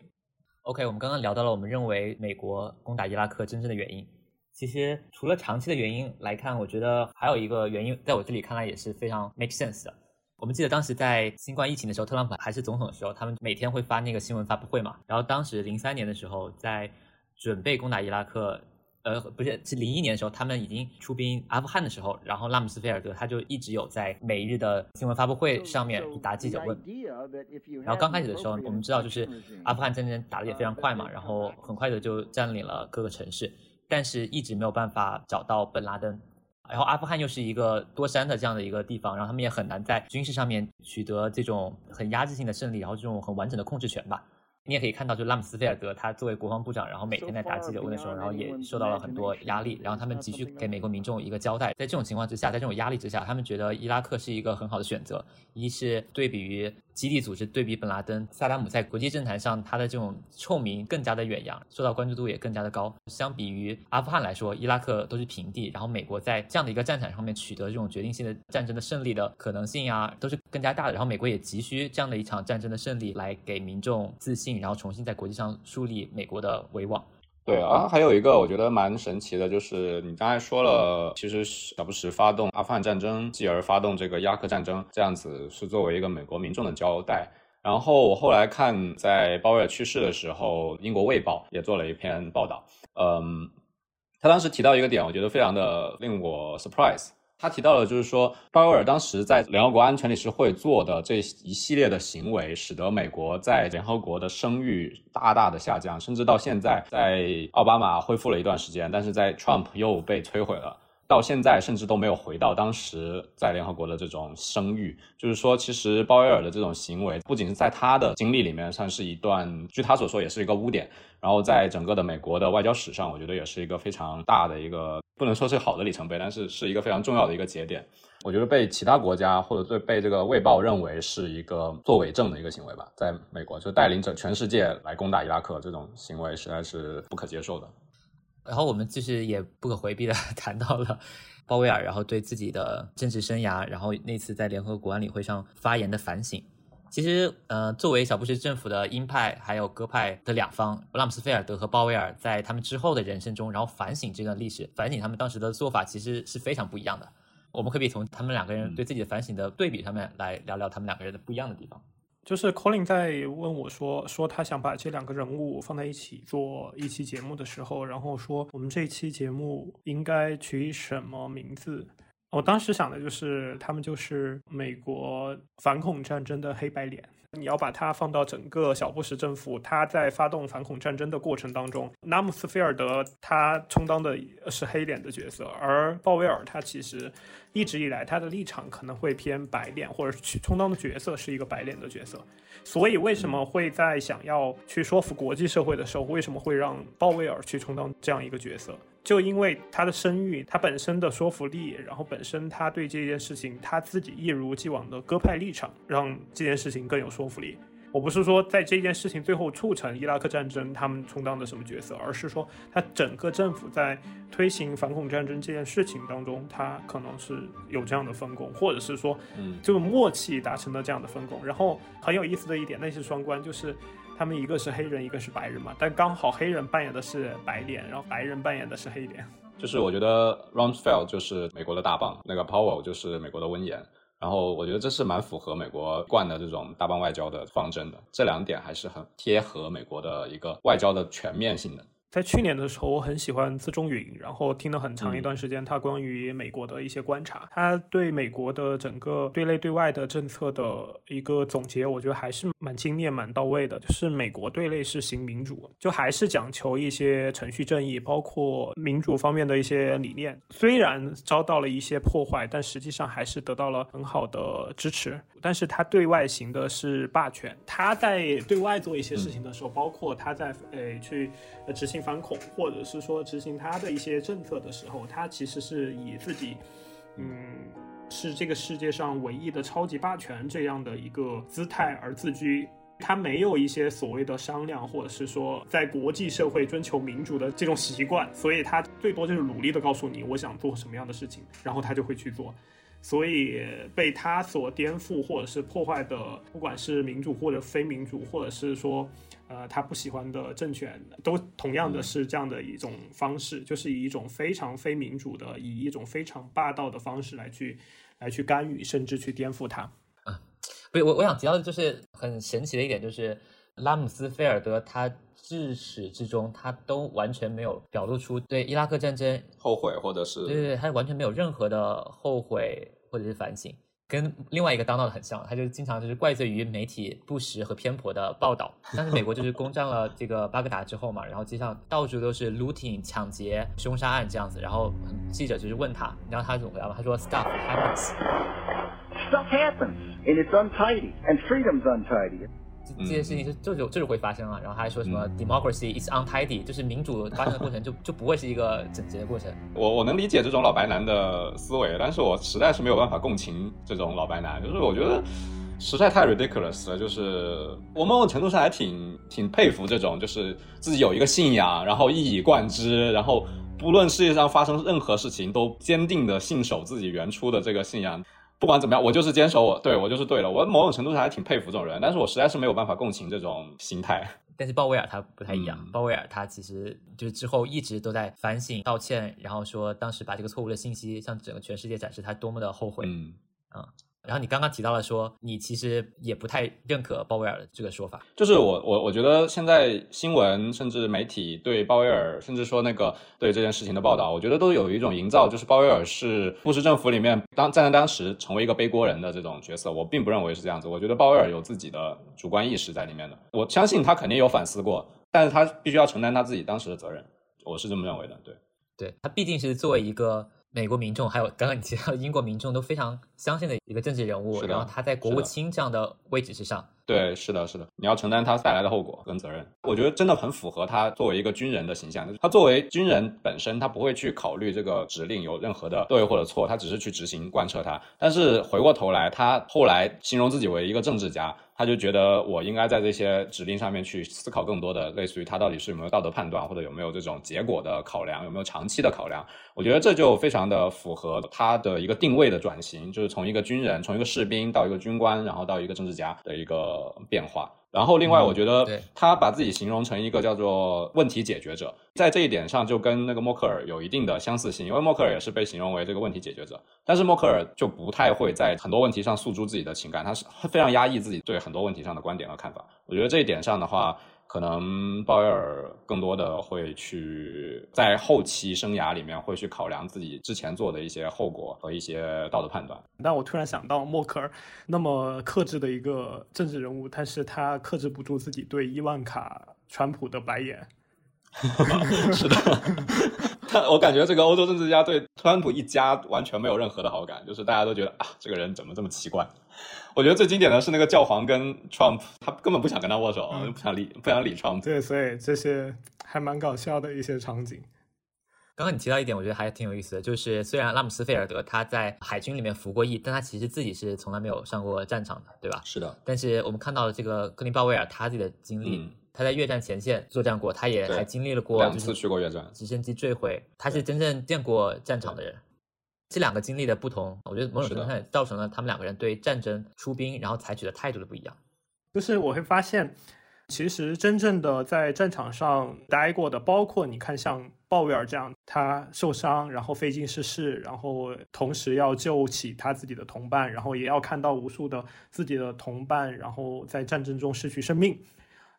OK，我们刚刚聊到了我们认为美国攻打伊拉克真正的原因。其实除了长期的原因来看，我觉得还有一个原因，在我这里看来也是非常 make sense 的。我们记得当时在新冠疫情的时候，特朗普还是总统的时候，他们每天会发那个新闻发布会嘛。然后当时零三年的时候，在准备攻打伊拉克，呃，不是，是零一年的时候，他们已经出兵阿富汗的时候，然后拉姆斯菲尔德他就一直有在每日的新闻发布会上面答记者问。然后刚开始的时候，我们知道就是阿富汗战争打得也非常快嘛，然后很快的就占领了各个城市，但是一直没有办法找到本拉登。然后阿富汗又是一个多山的这样的一个地方，然后他们也很难在军事上面取得这种很压制性的胜利，然后这种很完整的控制权吧。你也可以看到，就拉姆斯菲尔德他作为国防部长，然后每天在答记者问的时候，然后也受到了很多压力，然后他们急需给美国民众一个交代。在这种情况之下，在这种压力之下，他们觉得伊拉克是一个很好的选择。一是对比于基地组织，对比本拉登，萨达姆在国际政坛上他的这种臭名更加的远扬，受到关注度也更加的高。相比于阿富汗来说，伊拉克都是平地，然后美国在这样的一个战场上面取得这种决定性的战争的胜利的可能性呀，都是更加大的。然后美国也急需这样的一场战争的胜利来给民众自信，然后重新在国际。上树立美国的威望。对啊，还有一个我觉得蛮神奇的，就是你刚才说了，其实小布什发动阿富汗战争，继而发动这个伊拉克战争，这样子是作为一个美国民众的交代。然后我后来看，在鲍威尔去世的时候，英国卫报也做了一篇报道。嗯，他当时提到一个点，我觉得非常的令我 surprise。他提到了，就是说，鲍威尔当时在联合国安全理事会做的这一系列的行为，使得美国在联合国的声誉大大的下降，甚至到现在，在奥巴马恢复了一段时间，但是在 Trump 又被摧毁了。到现在甚至都没有回到当时在联合国的这种声誉，就是说，其实鲍威尔的这种行为不仅是在他的经历里面算是一段，据他所说也是一个污点，然后在整个的美国的外交史上，我觉得也是一个非常大的一个，不能说是好的里程碑，但是是一个非常重要的一个节点。我觉得被其他国家或者对被这个卫报认为是一个作伪证的一个行为吧，在美国就带领着全世界来攻打伊拉克这种行为实在是不可接受的。然后我们就是也不可回避的 谈到了鲍威尔，然后对自己的政治生涯，然后那次在联合国安理会上发言的反省。其实，呃，作为小布什政府的鹰派还有鸽派的两方，拉姆斯菲尔德和鲍威尔在他们之后的人生中，然后反省这段历史，反省他们当时的做法，其实是非常不一样的。我们可以从他们两个人对自己的反省的对比上面来聊聊他们两个人的不一样的地方。就是 Colin 在问我说说他想把这两个人物放在一起做一期节目的时候，然后说我们这期节目应该取什么名字？我当时想的就是他们就是美国反恐战争的黑白脸。你要把它放到整个小布什政府，他在发动反恐战争的过程当中，拉姆斯菲尔德他充当的是黑脸的角色，而鲍威尔他其实一直以来他的立场可能会偏白脸，或者去充当的角色是一个白脸的角色。所以为什么会在想要去说服国际社会的时候，为什么会让鲍威尔去充当这样一个角色？就因为他的声誉，他本身的说服力，然后本身他对这件事情他自己一如既往的鸽派立场，让这件事情更有说服力。我不是说在这件事情最后促成伊拉克战争他们充当的什么角色，而是说他整个政府在推行反恐战争这件事情当中，他可能是有这样的分工，或者是说，嗯，这个默契达成了这样的分工。然后很有意思的一点，那是双关，就是。他们一个是黑人，一个是白人嘛，但刚好黑人扮演的是白脸，然后白人扮演的是黑脸。就是我觉得 Rumsfeld 就是美国的大棒，那个 Powell 就是美国的温言，然后我觉得这是蛮符合美国惯的这种大棒外交的方针的，这两点还是很贴合美国的一个外交的全面性的。在去年的时候，我很喜欢资中云，然后听了很长一段时间他关于美国的一些观察，他对美国的整个对内对外的政策的一个总结，我觉得还是蛮精炼、蛮到位的。就是美国对内是行民主，就还是讲求一些程序正义，包括民主方面的一些理念。虽然遭到了一些破坏，但实际上还是得到了很好的支持。但是他对外行的是霸权，他在对外做一些事情的时候，包括他在呃去执行。反恐，或者是说执行他的一些政策的时候，他其实是以自己，嗯，是这个世界上唯一的超级霸权这样的一个姿态而自居。他没有一些所谓的商量，或者是说在国际社会追求民主的这种习惯，所以他最多就是努力的告诉你我想做什么样的事情，然后他就会去做。所以被他所颠覆或者是破坏的，不管是民主或者非民主，或者是说。呃，他不喜欢的政权都同样的是这样的一种方式，就是以一种非常非民主的，以一种非常霸道的方式来去来去干预，甚至去颠覆它。啊，不是我我想提到的就是很神奇的一点，就是拉姆斯菲尔德他至始至终他都完全没有表露出对伊拉克战争后悔，或者是对对对，他完全没有任何的后悔或者是反省。跟另外一个当道的很像，他就经常就是怪罪于媒体不实和偏颇的报道。但是美国就是攻占了这个巴格达之后嘛，然后街上到处都是 looting 抢劫、凶杀案这样子，然后记者就是问他，你知道他怎么回答吗？他说 stuff happens。Stuff happens and it's untidy and freedom's untidy. 这些事情是就是就是会发生啊，然后他还说什么 democracy is untidy，就是民主发生的过程就就不会是一个整洁的过程。我我能理解这种老白男的思维，但是我实在是没有办法共情这种老白男，就是我觉得实在太 ridiculous 了。就是我某种程度上还挺挺佩服这种，就是自己有一个信仰，然后一以贯之，然后不论世界上发生任何事情都坚定的信守自己原初的这个信仰。不管怎么样，我就是坚守我对我就是对了。我某种程度上还挺佩服这种人，但是我实在是没有办法共情这种心态。但是鲍威尔他不太一样，鲍威尔他其实就是之后一直都在反省、道歉，然后说当时把这个错误的信息向整个全世界展示，他多么的后悔。嗯，啊。然后你刚刚提到了说，你其实也不太认可鲍威尔的这个说法。就是我我我觉得现在新闻甚至媒体对鲍威尔，甚至说那个对这件事情的报道，我觉得都有一种营造，就是鲍威尔是布什政府里面当站在当时成为一个背锅人的这种角色。我并不认为是这样子。我觉得鲍威尔有自己的主观意识在里面的。我相信他肯定有反思过，但是他必须要承担他自己当时的责任。我是这么认为的。对，对他毕竟是作为一个。美国民众还有刚刚你提到英国民众都非常相信的一个政治人物，然后他在国务卿这样的位置之上。对，是的，是的，你要承担他带来的后果跟责任。我觉得真的很符合他作为一个军人的形象。他作为军人本身，他不会去考虑这个指令有任何的对或者错，他只是去执行贯彻它。但是回过头来，他后来形容自己为一个政治家，他就觉得我应该在这些指令上面去思考更多的，类似于他到底是有没有道德判断，或者有没有这种结果的考量，有没有长期的考量。我觉得这就非常的符合他的一个定位的转型，就是从一个军人，从一个士兵到一个军官，然后到一个政治家的一个。变化，然后另外我觉得他把自己形容成一个叫做问题解决者，在这一点上就跟那个默克尔有一定的相似性，因为默克尔也是被形容为这个问题解决者，但是默克尔就不太会在很多问题上诉诸自己的情感，他是非常压抑自己对很多问题上的观点和看法。我觉得这一点上的话。可能鲍威尔更多的会去在后期生涯里面会去考量自己之前做的一些后果和一些道德判断。但我突然想到，默克尔那么克制的一个政治人物，但是他克制不住自己对伊万卡川普的白眼。是的，他我感觉这个欧洲政治家对川普一家完全没有任何的好感，就是大家都觉得啊，这个人怎么这么奇怪。我觉得最经典的是那个教皇跟 Trump，他根本不想跟他握手，不想理不想理 Trump。对，所以这些还蛮搞笑的一些场景。刚刚你提到一点，我觉得还挺有意思的，就是虽然拉姆斯菲尔德他在海军里面服过役，但他其实自己是从来没有上过战场的，对吧？是的。但是我们看到了这个格林鲍威尔他自己的经历，他在越战前线作战过，他也还经历了过两次去过越战，直升机坠毁，他是真正见过战场的人。这两个经历的不同，我觉得某种程度上也造成了他们两个人对战争出兵然后采取的态度的不一样。就是我会发现，其实真正的在战场上待过的，包括你看像鲍威尔这样，他受伤然后飞机失事，然后同时要救起他自己的同伴，然后也要看到无数的自己的同伴然后在战争中失去生命。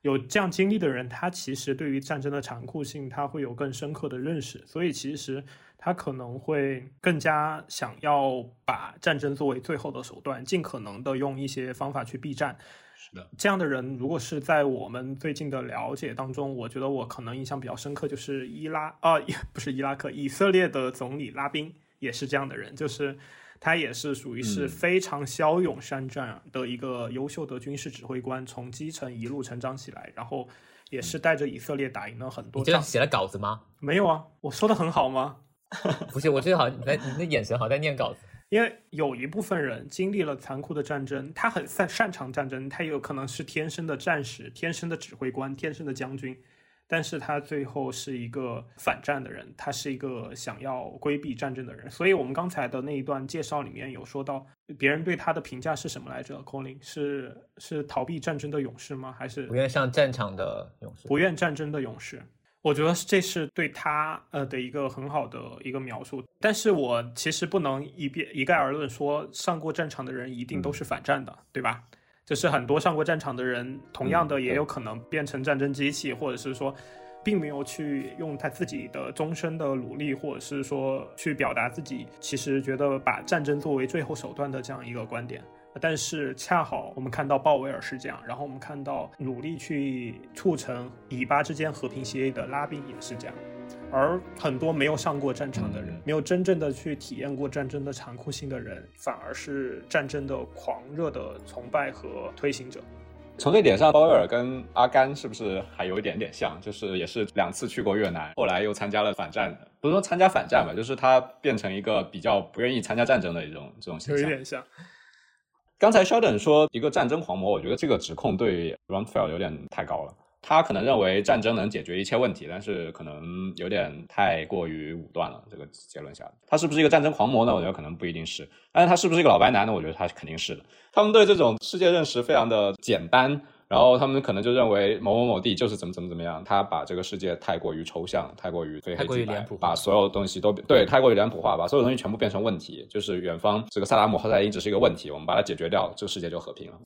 有这样经历的人，他其实对于战争的残酷性，他会有更深刻的认识，所以其实他可能会更加想要把战争作为最后的手段，尽可能的用一些方法去避战。是的，这样的人，如果是在我们最近的了解当中，我觉得我可能印象比较深刻，就是伊拉啊，不是伊拉克，以色列的总理拉宾也是这样的人，就是。他也是属于是非常骁勇善战的一个优秀的军事指挥官，从基层一路成长起来，然后也是带着以色列打赢了很多。你这样写了稿子吗？没有啊，我说的很好吗？不是，我觉得好像你在你的眼神好像在念稿子。因为有一部分人经历了残酷的战争，他很擅擅长战争，他也有可能是天生的战士、天生的指挥官、天生的将军。但是他最后是一个反战的人，他是一个想要规避战争的人，所以我们刚才的那一段介绍里面有说到，别人对他的评价是什么来着？Colin 是是逃避战争的勇士吗？还是不愿上战场的勇士？不愿战争的勇士，我觉得这是对他呃的一个很好的一个描述。但是我其实不能一遍一概而论说上过战场的人一定都是反战的，对吧？就是很多上过战场的人，同样的也有可能变成战争机器，或者是说，并没有去用他自己的终身的努力，或者是说去表达自己其实觉得把战争作为最后手段的这样一个观点。但是恰好我们看到鲍威尔是这样，然后我们看到努力去促成以巴之间和平协议的拉宾也是这样。而很多没有上过战场的人，没有真正的去体验过战争的残酷性的人，反而是战争的狂热的崇拜和推行者。从这点上，鲍威尔跟阿甘是不是还有一点点像？就是也是两次去过越南，后来又参加了反战，不是说参加反战吧，就是他变成一个比较不愿意参加战争的一种这种形象。有一点像。刚才 Sheldon 说一个战争狂魔，我觉得这个指控对 Rumsfeld 有点太高了。他可能认为战争能解决一切问题，但是可能有点太过于武断了。这个结论下，他是不是一个战争狂魔呢？我觉得可能不一定是。但是他是不是一个老白男呢？我觉得他肯定是的。他们对这种世界认识非常的简单，然后他们可能就认为某某某地就是怎么怎么怎么样。他把这个世界太过于抽象，太过于非黑即白，把所有东西都对太过于脸谱化，把所有东西全部变成问题。就是远方这个萨达姆侯赛因只是一个问题，我们把它解决掉，这个世界就和平了。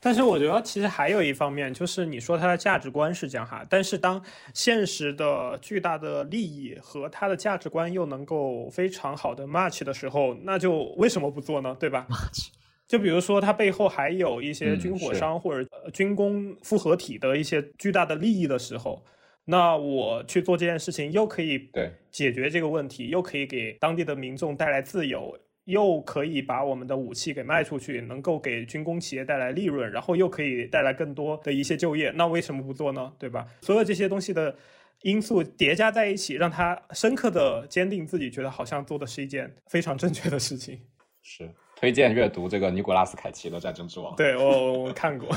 但是我觉得其实还有一方面，就是你说他的价值观是这样哈，但是当现实的巨大的利益和他的价值观又能够非常好的 match 的时候，那就为什么不做呢？对吧？match，就比如说他背后还有一些军火商或者军工复合体的一些巨大的利益的时候，那我去做这件事情，又可以对解决这个问题，又可以给当地的民众带来自由。又可以把我们的武器给卖出去，能够给军工企业带来利润，然后又可以带来更多的一些就业，那为什么不做呢？对吧？所有这些东西的因素叠加在一起，让他深刻的坚定自己，觉得好像做的是一件非常正确的事情。是推荐阅读这个尼古拉斯凯奇的《战争之王》。对我我看过。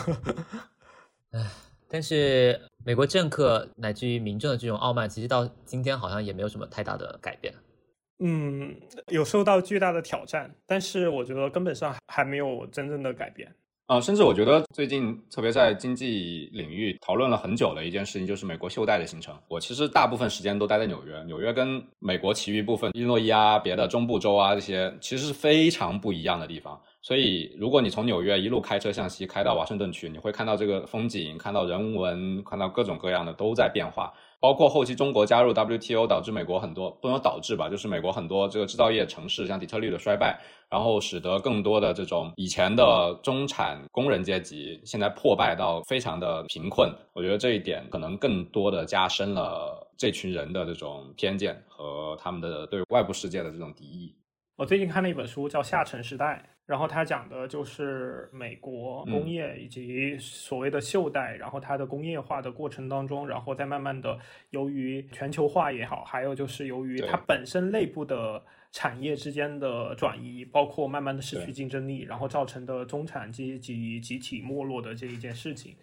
唉，但是美国政客乃至于民众的这种傲慢，其实到今天好像也没有什么太大的改变。嗯，有受到巨大的挑战，但是我觉得根本上还没有真正的改变。啊，甚至我觉得最近特别在经济领域讨论了很久的一件事情，就是美国袖带的形成。我其实大部分时间都待在纽约，纽约跟美国其余部分伊诺伊啊、别的中部州啊这些，其实是非常不一样的地方。所以，如果你从纽约一路开车向西开到华盛顿去，你会看到这个风景，看到人文，看到各种各样的都在变化。包括后期中国加入 WTO，导致美国很多不能导致吧，就是美国很多这个制造业城市，像底特律的衰败，然后使得更多的这种以前的中产工人阶级，现在破败到非常的贫困。我觉得这一点可能更多的加深了这群人的这种偏见和他们的对外部世界的这种敌意。我最近看了一本书，叫《下沉时代》。然后他讲的就是美国工业以及所谓的袖带，然后它的工业化的过程当中，然后再慢慢的由于全球化也好，还有就是由于它本身内部的产业之间的转移，包括慢慢的失去竞争力，然后造成的中产阶级集体没落的这一件事情。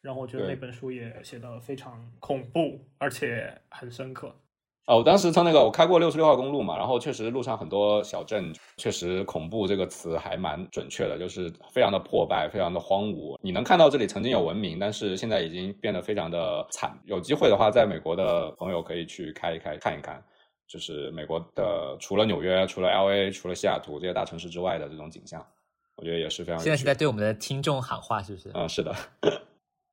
然后我觉得那本书也写的非常恐怖，而且很深刻。哦，我当时从那个我开过六十六号公路嘛，然后确实路上很多小镇，确实恐怖这个词还蛮准确的，就是非常的破败，非常的荒芜。你能看到这里曾经有文明，但是现在已经变得非常的惨。有机会的话，在美国的朋友可以去开一开看一看，就是美国的除了纽约、除了 L A、除了西雅图这些大城市之外的这种景象，我觉得也是非常。现在是在对我们的听众喊话，是不是？嗯，是的。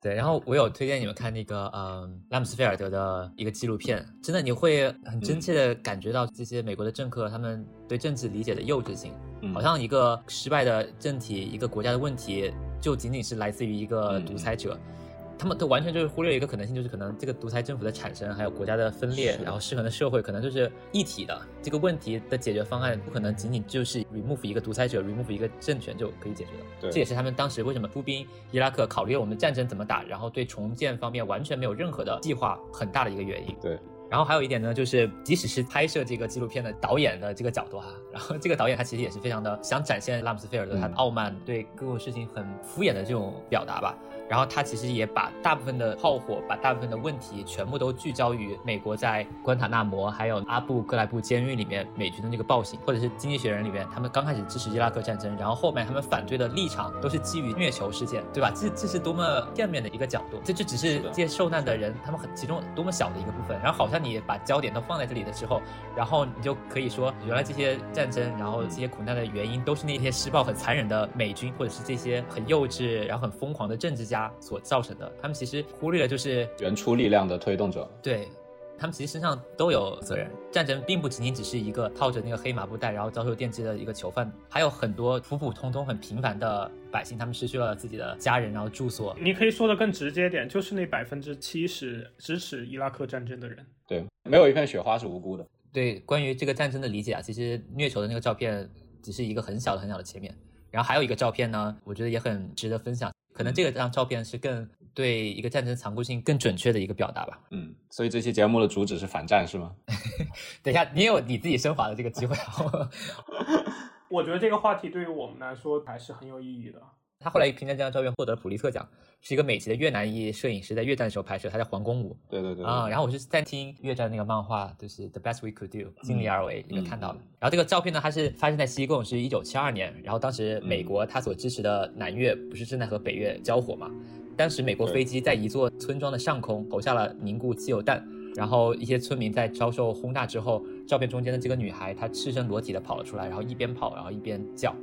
对，然后我有推荐你们看那个呃拉姆斯菲尔德的一个纪录片，真的你会很真切的感觉到这些美国的政客他们对政治理解的幼稚性，好像一个失败的政体，一个国家的问题就仅仅是来自于一个独裁者。他们都完全就是忽略一个可能性，就是可能这个独裁政府的产生，还有国家的分裂，然后失衡的社会，可能就是一体的。这个问题的解决方案不可能仅仅就是 remove 一个独裁者，remove 一个政权就可以解决的。这也是他们当时为什么出兵伊拉克，考虑我们战争怎么打，然后对重建方面完全没有任何的计划，很大的一个原因。对。然后还有一点呢，就是即使是拍摄这个纪录片的导演的这个角度哈，然后这个导演他其实也是非常的想展现拉姆斯菲尔德他的傲慢，对各种事情很敷衍的这种表达吧。然后他其实也把大部分的炮火，把大部分的问题全部都聚焦于美国在关塔那摩还有阿布格莱布监狱里面美军的那个暴行，或者是经济学人里面他们刚开始支持伊拉克战争，然后后面他们反对的立场都是基于虐囚事件，对吧？这这是多么片面的一个角度，这这只是这些受难的人他们很其中多么小的一个部分。然后好像你把焦点都放在这里的时候，然后你就可以说，原来这些战争，然后这些苦难的原因都是那些施暴很残忍的美军，或者是这些很幼稚然后很疯狂的政治家。所造成的，他们其实忽略了就是原初力量的推动者，对他们其实身上都有责任。战争并不仅仅只是一个套着那个黑麻布袋，然后遭受电击的一个囚犯，还有很多普普通通、很平凡的百姓，他们失去了自己的家人，然后住所。你可以说的更直接点，就是那百分之七十支持伊拉克战争的人，对，没有一片雪花是无辜的。对，关于这个战争的理解啊，其实虐囚的那个照片只是一个很小的、很小的切面，然后还有一个照片呢，我觉得也很值得分享。可能这个张照片是更对一个战争残酷性更准确的一个表达吧。嗯，所以这期节目的主旨是反战是吗？等一下，你有你自己升华的这个机会。我觉得这个话题对于我们来说还是很有意义的。他后来凭借这张照片获得普利策奖，是一个美籍的越南裔摄影师，在越战的时候拍摄，他叫黄公武。对对对。啊，然后我是在听越战那个漫画，就是《The Best We Could Do》，尽力而为里面看到的。然后这个照片呢，它是发生在西贡，是一九七二年。然后当时美国他所支持的南越不是正在和北越交火嘛？当时美国飞机在一座村庄的上空投下了凝固汽油弹，然后一些村民在遭受轰炸之后，照片中间的这个女孩她赤身裸体的跑了出来，然后一边跑然后一边叫。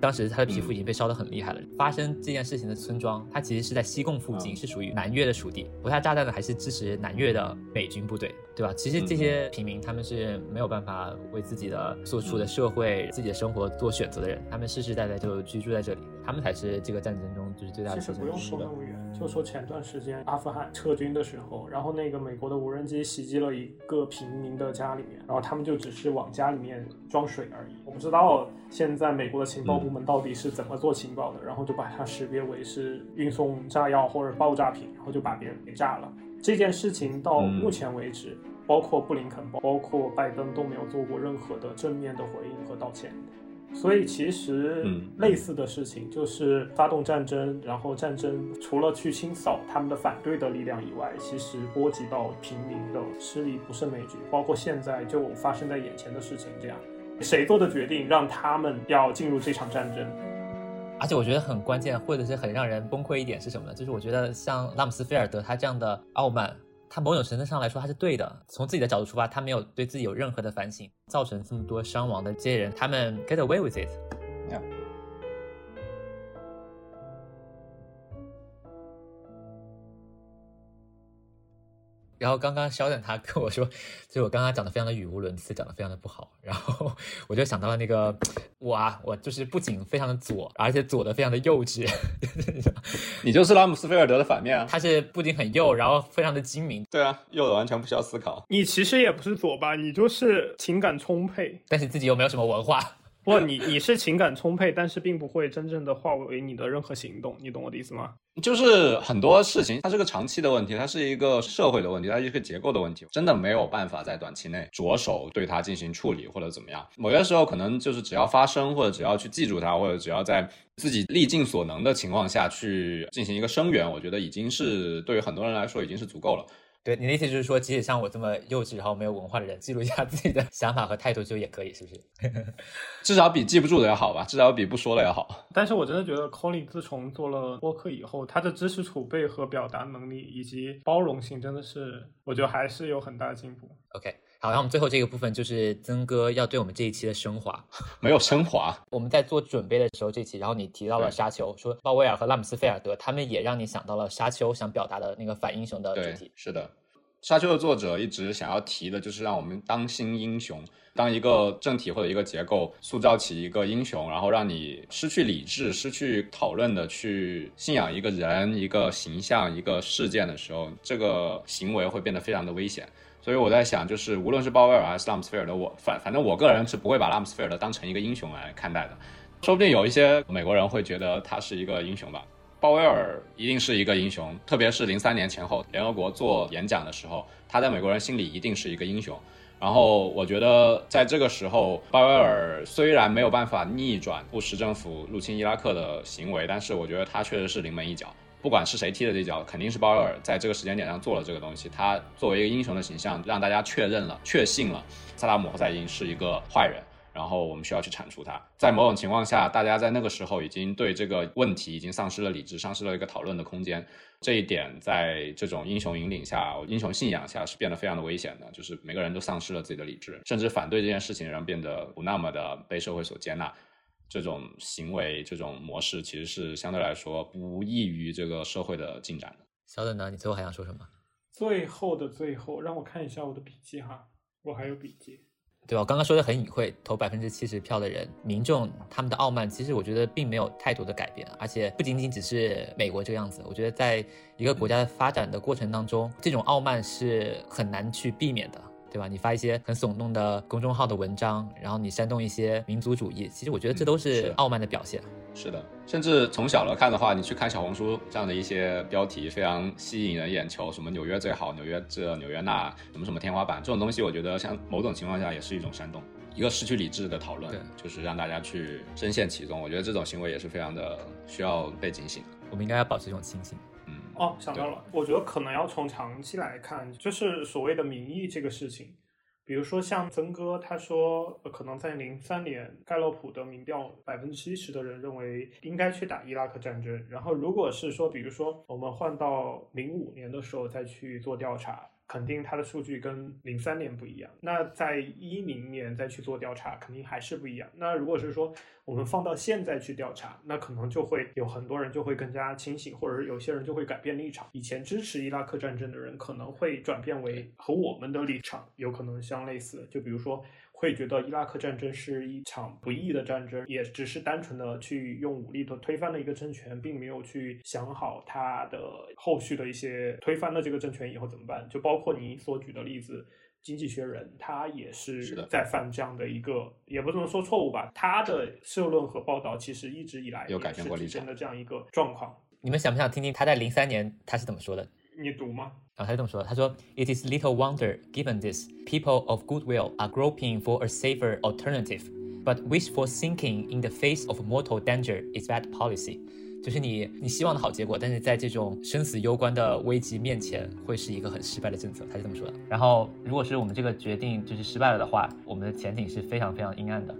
当时他的皮肤已经被烧得很厉害了。发生这件事情的村庄，它其实是在西贡附近，是属于南越的属地。投下炸弹的还是支持南越的美军部队，对吧？其实这些平民他们是没有办法为自己的所处的社会、自己的生活做选择的人，他们世世代代就居住在这里，他们才是这个战争中就是最大的。其实不用说那么远，就说前段时间阿富汗撤军的时候，然后那个美国的无人机袭击了一个平民的家里面，然后他们就只是往家里面装水而已。我不知道现在美国的情报部。门到底是怎么做情报的？然后就把它识别为是运送炸药或者爆炸品，然后就把别人给炸了。这件事情到目前为止，包括布林肯、包括拜登都没有做过任何的正面的回应和道歉。所以其实类似的事情就是发动战争，然后战争除了去清扫他们的反对的力量以外，其实波及到平民的势力不胜枚举。包括现在就发生在眼前的事情这样。谁做的决定让他们要进入这场战争？而且我觉得很关键，或者是很让人崩溃一点是什么呢？就是我觉得像拉姆斯菲尔德他这样的傲慢，他某种程度上来说他是对的。从自己的角度出发，他没有对自己有任何的反省，造成这么多伤亡的这些人，他们 get away with it。然后刚刚肖战他跟我说，就我刚刚讲的非常的语无伦次，讲的非常的不好。然后 我就想到了那个我啊，我就是不仅非常的左，而且左的非常的幼稚。你就是拉姆斯菲尔德的反面啊！他是不仅很右，然后非常的精明。对啊，右的完全不需要思考。你其实也不是左吧？你就是情感充沛，但是自己又没有什么文化。不，你你是情感充沛，但是并不会真正的化为你的任何行动，你懂我的意思吗？就是很多事情，它是个长期的问题，它是一个社会的问题，它是一个结构的问题，真的没有办法在短期内着手对它进行处理或者怎么样。某些时候可能就是只要发生，或者只要去记住它，或者只要在自己力尽所能的情况下去进行一个声援，我觉得已经是对于很多人来说已经是足够了。对你的意思就是说，即使像我这么幼稚然后没有文化的人，记录一下自己的想法和态度就也可以，是不是？至少比记不住的要好吧，至少比不说的要好。但是我真的觉得，Colin 自从做了播客以后，他的知识储备和表达能力以及包容性，真的是我觉得还是有很大的进步。OK，好，然后我们最后这个部分就是曾哥要对我们这一期的升华，没有升华。我们在做准备的时候，这期，然后你提到了沙丘，说鲍威尔和拉姆斯菲尔德，他们也让你想到了沙丘想表达的那个反英雄的主题。是的，沙丘的作者一直想要提的就是让我们当心英雄，当一个政体或者一个结构塑造起一个英雄，然后让你失去理智、失去讨论的去信仰一个人、一个形象、一个事件的时候，这个行为会变得非常的危险。所以我在想，就是无论是鲍威尔还是拉姆斯菲尔德，我反反正我个人是不会把拉姆斯菲尔德当成一个英雄来看待的。说不定有一些美国人会觉得他是一个英雄吧。鲍威尔一定是一个英雄，特别是零三年前后联合国做演讲的时候，他在美国人心里一定是一个英雄。然后我觉得在这个时候，鲍威尔虽然没有办法逆转布什政府入侵伊拉克的行为，但是我觉得他确实是临门一脚。不管是谁踢的这脚，肯定是鲍威尔在这个时间点上做了这个东西。他作为一个英雄的形象，让大家确认了、确信了萨达姆侯赛因是一个坏人，然后我们需要去铲除他。在某种情况下，大家在那个时候已经对这个问题已经丧失了理智，丧失了一个讨论的空间。这一点在这种英雄引领下、英雄信仰下是变得非常的危险的，就是每个人都丧失了自己的理智，甚至反对这件事情的人变得不那么的被社会所接纳。这种行为、这种模式其实是相对来说不易于这个社会的进展的。小等呢？你最后还想说什么？最后的最后，让我看一下我的笔记哈，我还有笔记。对吧？我刚刚说的很隐晦，投百分之七十票的人，民众他们的傲慢，其实我觉得并没有太多的改变，而且不仅仅只是美国这个样子。我觉得在一个国家的发展的过程当中，这种傲慢是很难去避免的。对吧？你发一些很耸动的公众号的文章，然后你煽动一些民族主义，其实我觉得这都是傲慢的表现。是的，甚至从小来看的话，你去看小红书这样的一些标题，非常吸引人眼球，什么纽约最好，纽约这，纽约那，什么什么天花板，这种东西，我觉得像某种情况下也是一种煽动，一个失去理智的讨论，就是让大家去深陷其中。我觉得这种行为也是非常的需要被警醒。我们应该要保持一种清醒。哦，想到了，我觉得可能要从长期来看，就是所谓的民意这个事情。比如说像曾哥，他说可能在零三年盖洛普的民调，百分之七十的人认为应该去打伊拉克战争。然后如果是说，比如说我们换到零五年的时候再去做调查。肯定它的数据跟零三年不一样，那在一零年再去做调查，肯定还是不一样。那如果是说我们放到现在去调查，那可能就会有很多人就会更加清醒，或者是有些人就会改变立场。以前支持伊拉克战争的人可能会转变为和我们的立场有可能相类似，就比如说。会觉得伊拉克战争是一场不义的战争，也只是单纯的去用武力的推翻了一个政权，并没有去想好他的后续的一些推翻了这个政权以后怎么办。就包括你所举的例子，《经济学人》他也是在犯这样的一个，也不能说错误吧。他的社论和报道其实一直以来有改变过立场的这样一个状况。你们想不想听听他在零三年他是怎么说的？你读吗？然后他就这么说：“他说，It is little wonder, given this, people of goodwill are groping for a safer alternative, but wishful thinking in the face of mortal danger is bad policy。就是你你希望的好结果，但是在这种生死攸关的危机面前，会是一个很失败的政策。”他是这么说的。然后，如果是我们这个决定就是失败了的话，我们的前景是非常非常阴暗的。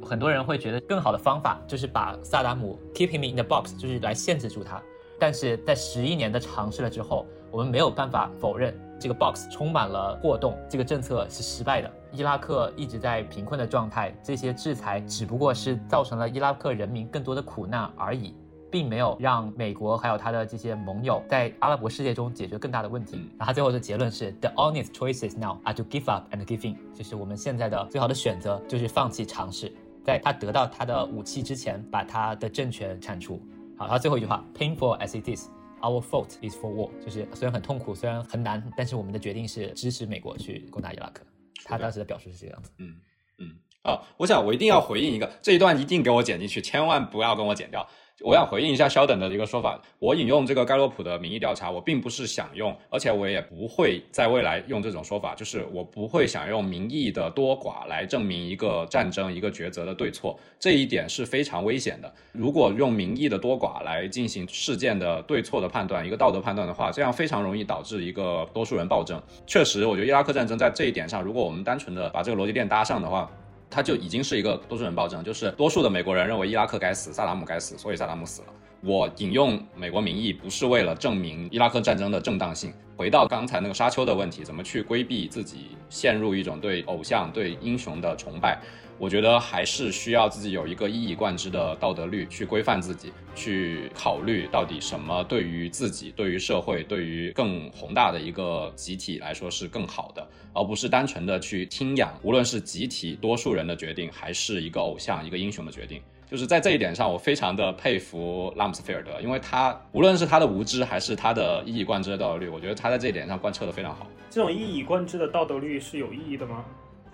很多人会觉得更好的方法就是把萨达姆 keep him in the box，就是来限制住他。但是在十一年的尝试了之后，我们没有办法否认这个 box 充满了过洞，这个政策是失败的。伊拉克一直在贫困的状态，这些制裁只不过是造成了伊拉克人民更多的苦难而已，并没有让美国还有他的这些盟友在阿拉伯世界中解决更大的问题。然后他最后的结论是：The honest choices now are to give up and give in，就是我们现在的最好的选择就是放弃尝试，在他得到他的武器之前，把他的政权铲除。好，然后最后一句话，painful as it is is，our fault is for war，就是虽然很痛苦，虽然很难，但是我们的决定是支持美国去攻打伊拉克。他当时的表述是这个样子。嗯嗯。啊，我想我一定要回应一个，这一段一定给我剪进去，千万不要跟我剪掉。我想回应一下肖等的一个说法，我引用这个盖洛普的民意调查，我并不是想用，而且我也不会在未来用这种说法，就是我不会想用民意的多寡来证明一个战争、一个抉择的对错，这一点是非常危险的。如果用民意的多寡来进行事件的对错的判断，一个道德判断的话，这样非常容易导致一个多数人暴政。确实，我觉得伊拉克战争在这一点上，如果我们单纯的把这个逻辑链搭上的话。它就已经是一个多数人暴政，就是多数的美国人认为伊拉克该死，萨达姆该死，所以萨达姆死了。我引用美国民意不是为了证明伊拉克战争的正当性。回到刚才那个沙丘的问题，怎么去规避自己陷入一种对偶像、对英雄的崇拜？我觉得还是需要自己有一个一以贯之的道德律去规范自己，去考虑到底什么对于自己、对于社会、对于更宏大的一个集体来说是更好的，而不是单纯的去听养，无论是集体多数人的决定，还是一个偶像、一个英雄的决定。就是在这一点上，我非常的佩服拉姆斯菲尔德，因为他无论是他的无知，还是他的一以贯之的道德律，我觉得他在这一点上贯彻的非常好。这种一以贯之的道德律是有意义的吗？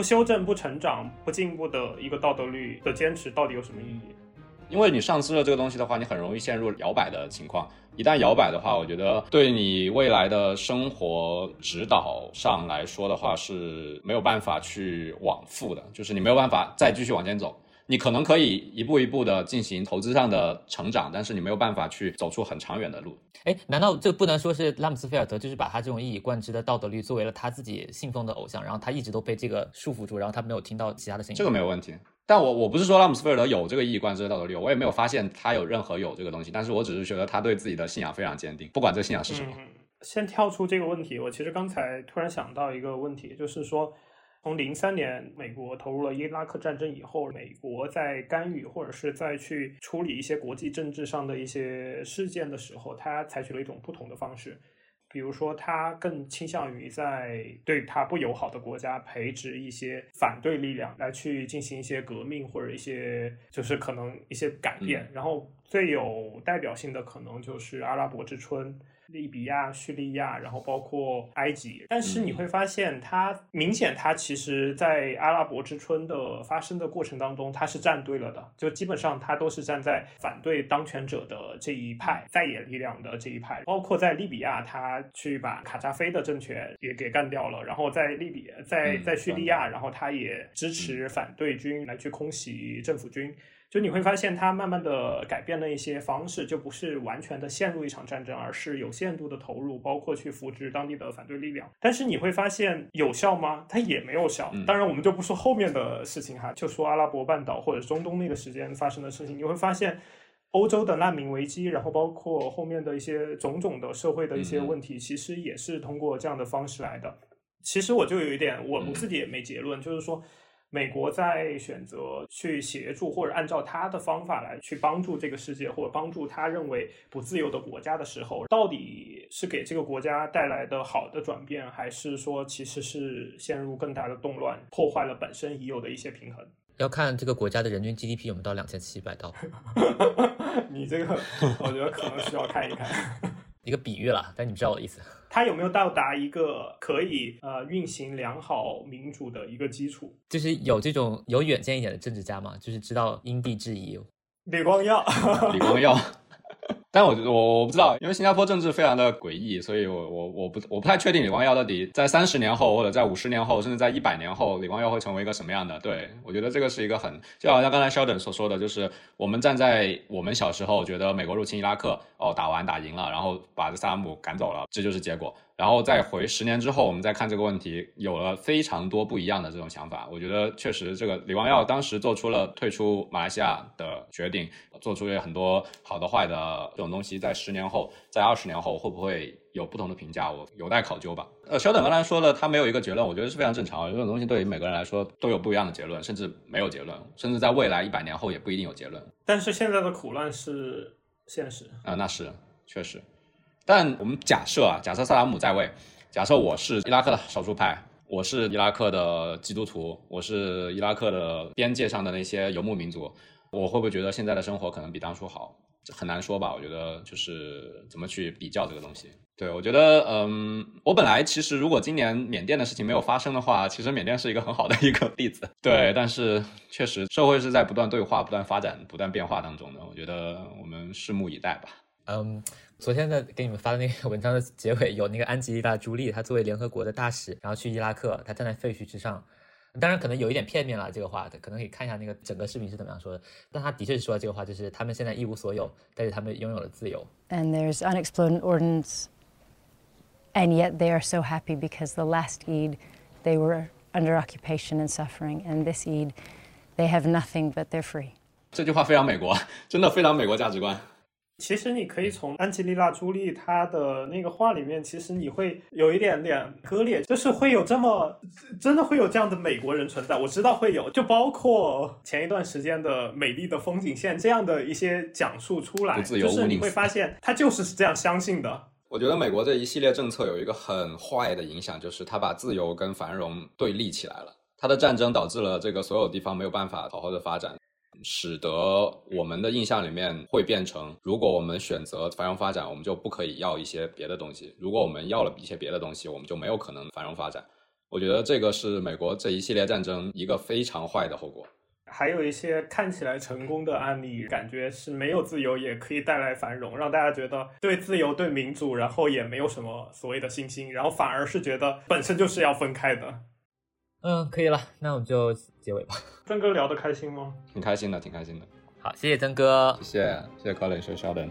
不修正、不成长、不进步的一个道德律的坚持，到底有什么意义？因为你丧失了这个东西的话，你很容易陷入摇摆的情况。一旦摇摆的话，我觉得对你未来的生活指导上来说的话是没有办法去往复的，就是你没有办法再继续往前走。你可能可以一步一步的进行投资上的成长，但是你没有办法去走出很长远的路。哎，难道这不能说是拉姆斯菲尔德就是把他这种一以贯之的道德律作为了他自己信奉的偶像，然后他一直都被这个束缚住，然后他没有听到其他的声音？这个没有问题。但我我不是说拉姆斯菲尔德有这个一以贯之的道德律，我也没有发现他有任何有这个东西，但是我只是觉得他对自己的信仰非常坚定，不管这个信仰是什么。先跳出这个问题，我其实刚才突然想到一个问题，就是说。从零三年美国投入了伊拉克战争以后，美国在干预或者是在去处理一些国际政治上的一些事件的时候，它采取了一种不同的方式。比如说，它更倾向于在对它不友好的国家培植一些反对力量，来去进行一些革命或者一些就是可能一些改变。然后最有代表性的可能就是阿拉伯之春。利比亚、叙利亚，然后包括埃及，但是你会发现，它明显，它其实，在阿拉伯之春的发生的过程当中，它是站队了的，就基本上它都是站在反对当权者的这一派，在野力量的这一派。包括在利比亚，他去把卡扎菲的政权也给干掉了，然后在利比，在在叙利亚，然后他也支持反对军来去空袭政府军。就你会发现，它慢慢的改变了一些方式，就不是完全的陷入一场战争，而是有限度的投入，包括去扶植当地的反对力量。但是你会发现有效吗？它也没有效。当然，我们就不说后面的事情哈，就说阿拉伯半岛或者中东那个时间发生的事情，你会发现欧洲的难民危机，然后包括后面的一些种种的社会的一些问题，其实也是通过这样的方式来的。其实我就有一点，我我自己也没结论，就是说。美国在选择去协助或者按照他的方法来去帮助这个世界，或者帮助他认为不自由的国家的时候，到底是给这个国家带来的好的转变，还是说其实是陷入更大的动乱，破坏了本身已有的一些平衡？要看这个国家的人均 GDP 有没有到两千七百刀。你这个，我觉得可能需要看一看。一个比喻了，但你知道我的意思。它有没有到达一个可以呃运行良好民主的一个基础？就是有这种有远见一点的政治家嘛，就是知道因地制宜。李光耀，李光耀。但我我我不知道，因为新加坡政治非常的诡异，所以我我我不我不太确定李光耀到底在三十年后或者在五十年后，甚至在一百年后，李光耀会成为一个什么样的？对我觉得这个是一个很就好像刚才 Sheldon 所说的，就是我们站在我们小时候觉得美国入侵伊拉克哦打完打赢了，然后把这萨达姆赶走了，这就是结果。然后再回十年之后，我们再看这个问题，有了非常多不一样的这种想法。我觉得确实，这个李光耀当时做出了退出马来西亚的决定，做出了很多好的、坏的这种东西。在十年后，在二十年后，会不会有不同的评价？我有待考究吧。呃，小等刚才说了，他没有一个结论，我觉得是非常正常。这种东西对于每个人来说都有不一样的结论，甚至没有结论，甚至在未来一百年后也不一定有结论。但是现在的苦难是现实啊，那是确实。但我们假设啊，假设萨达姆在位，假设我是伊拉克的少数派，我是伊拉克的基督徒，我是伊拉克的边界上的那些游牧民族，我会不会觉得现在的生活可能比当初好？很难说吧。我觉得就是怎么去比较这个东西。对我觉得，嗯，我本来其实如果今年缅甸的事情没有发生的话，其实缅甸是一个很好的一个 例子。对，但是确实社会是在不断对话、不断发展、不断变化当中的。我觉得我们拭目以待吧。嗯。昨天的给你们发的那个文章的结尾有那个安吉丽娜·朱莉，她作为联合国的大使，然后去伊拉克，她站在废墟之上。当然可能有一点片面了，这个话可能可以看一下那个整个视频是怎么样说的。但他的确是说了这个话，就是他们现在一无所有，但是他们拥有了自由。And there's unexploded ordnance, and yet they are so happy because the last Eid they were under occupation and suffering, and this Eid they have nothing but they're free. 这句话非常美国，真的非常美国价值观。其实你可以从安吉丽娜·朱莉她的那个话里面，其实你会有一点点割裂，就是会有这么真的会有这样的美国人存在。我知道会有，就包括前一段时间的《美丽的风景线》这样的一些讲述出来，就是你会发现他就是这样相信的。我觉得美国这一系列政策有一个很坏的影响，就是他把自由跟繁荣对立起来了。他的战争导致了这个所有地方没有办法好好的发展。使得我们的印象里面会变成，如果我们选择繁荣发展，我们就不可以要一些别的东西；如果我们要了一些别的东西，我们就没有可能繁荣发展。我觉得这个是美国这一系列战争一个非常坏的后果。还有一些看起来成功的案例，感觉是没有自由也可以带来繁荣，让大家觉得对自由、对民主，然后也没有什么所谓的信心，然后反而是觉得本身就是要分开的。嗯，可以了，那我们就结尾吧。曾哥聊得开心吗？挺开心的，挺开心的。好，谢谢曾哥，谢谢，谢谢 Colin，谢谢 Sheldon。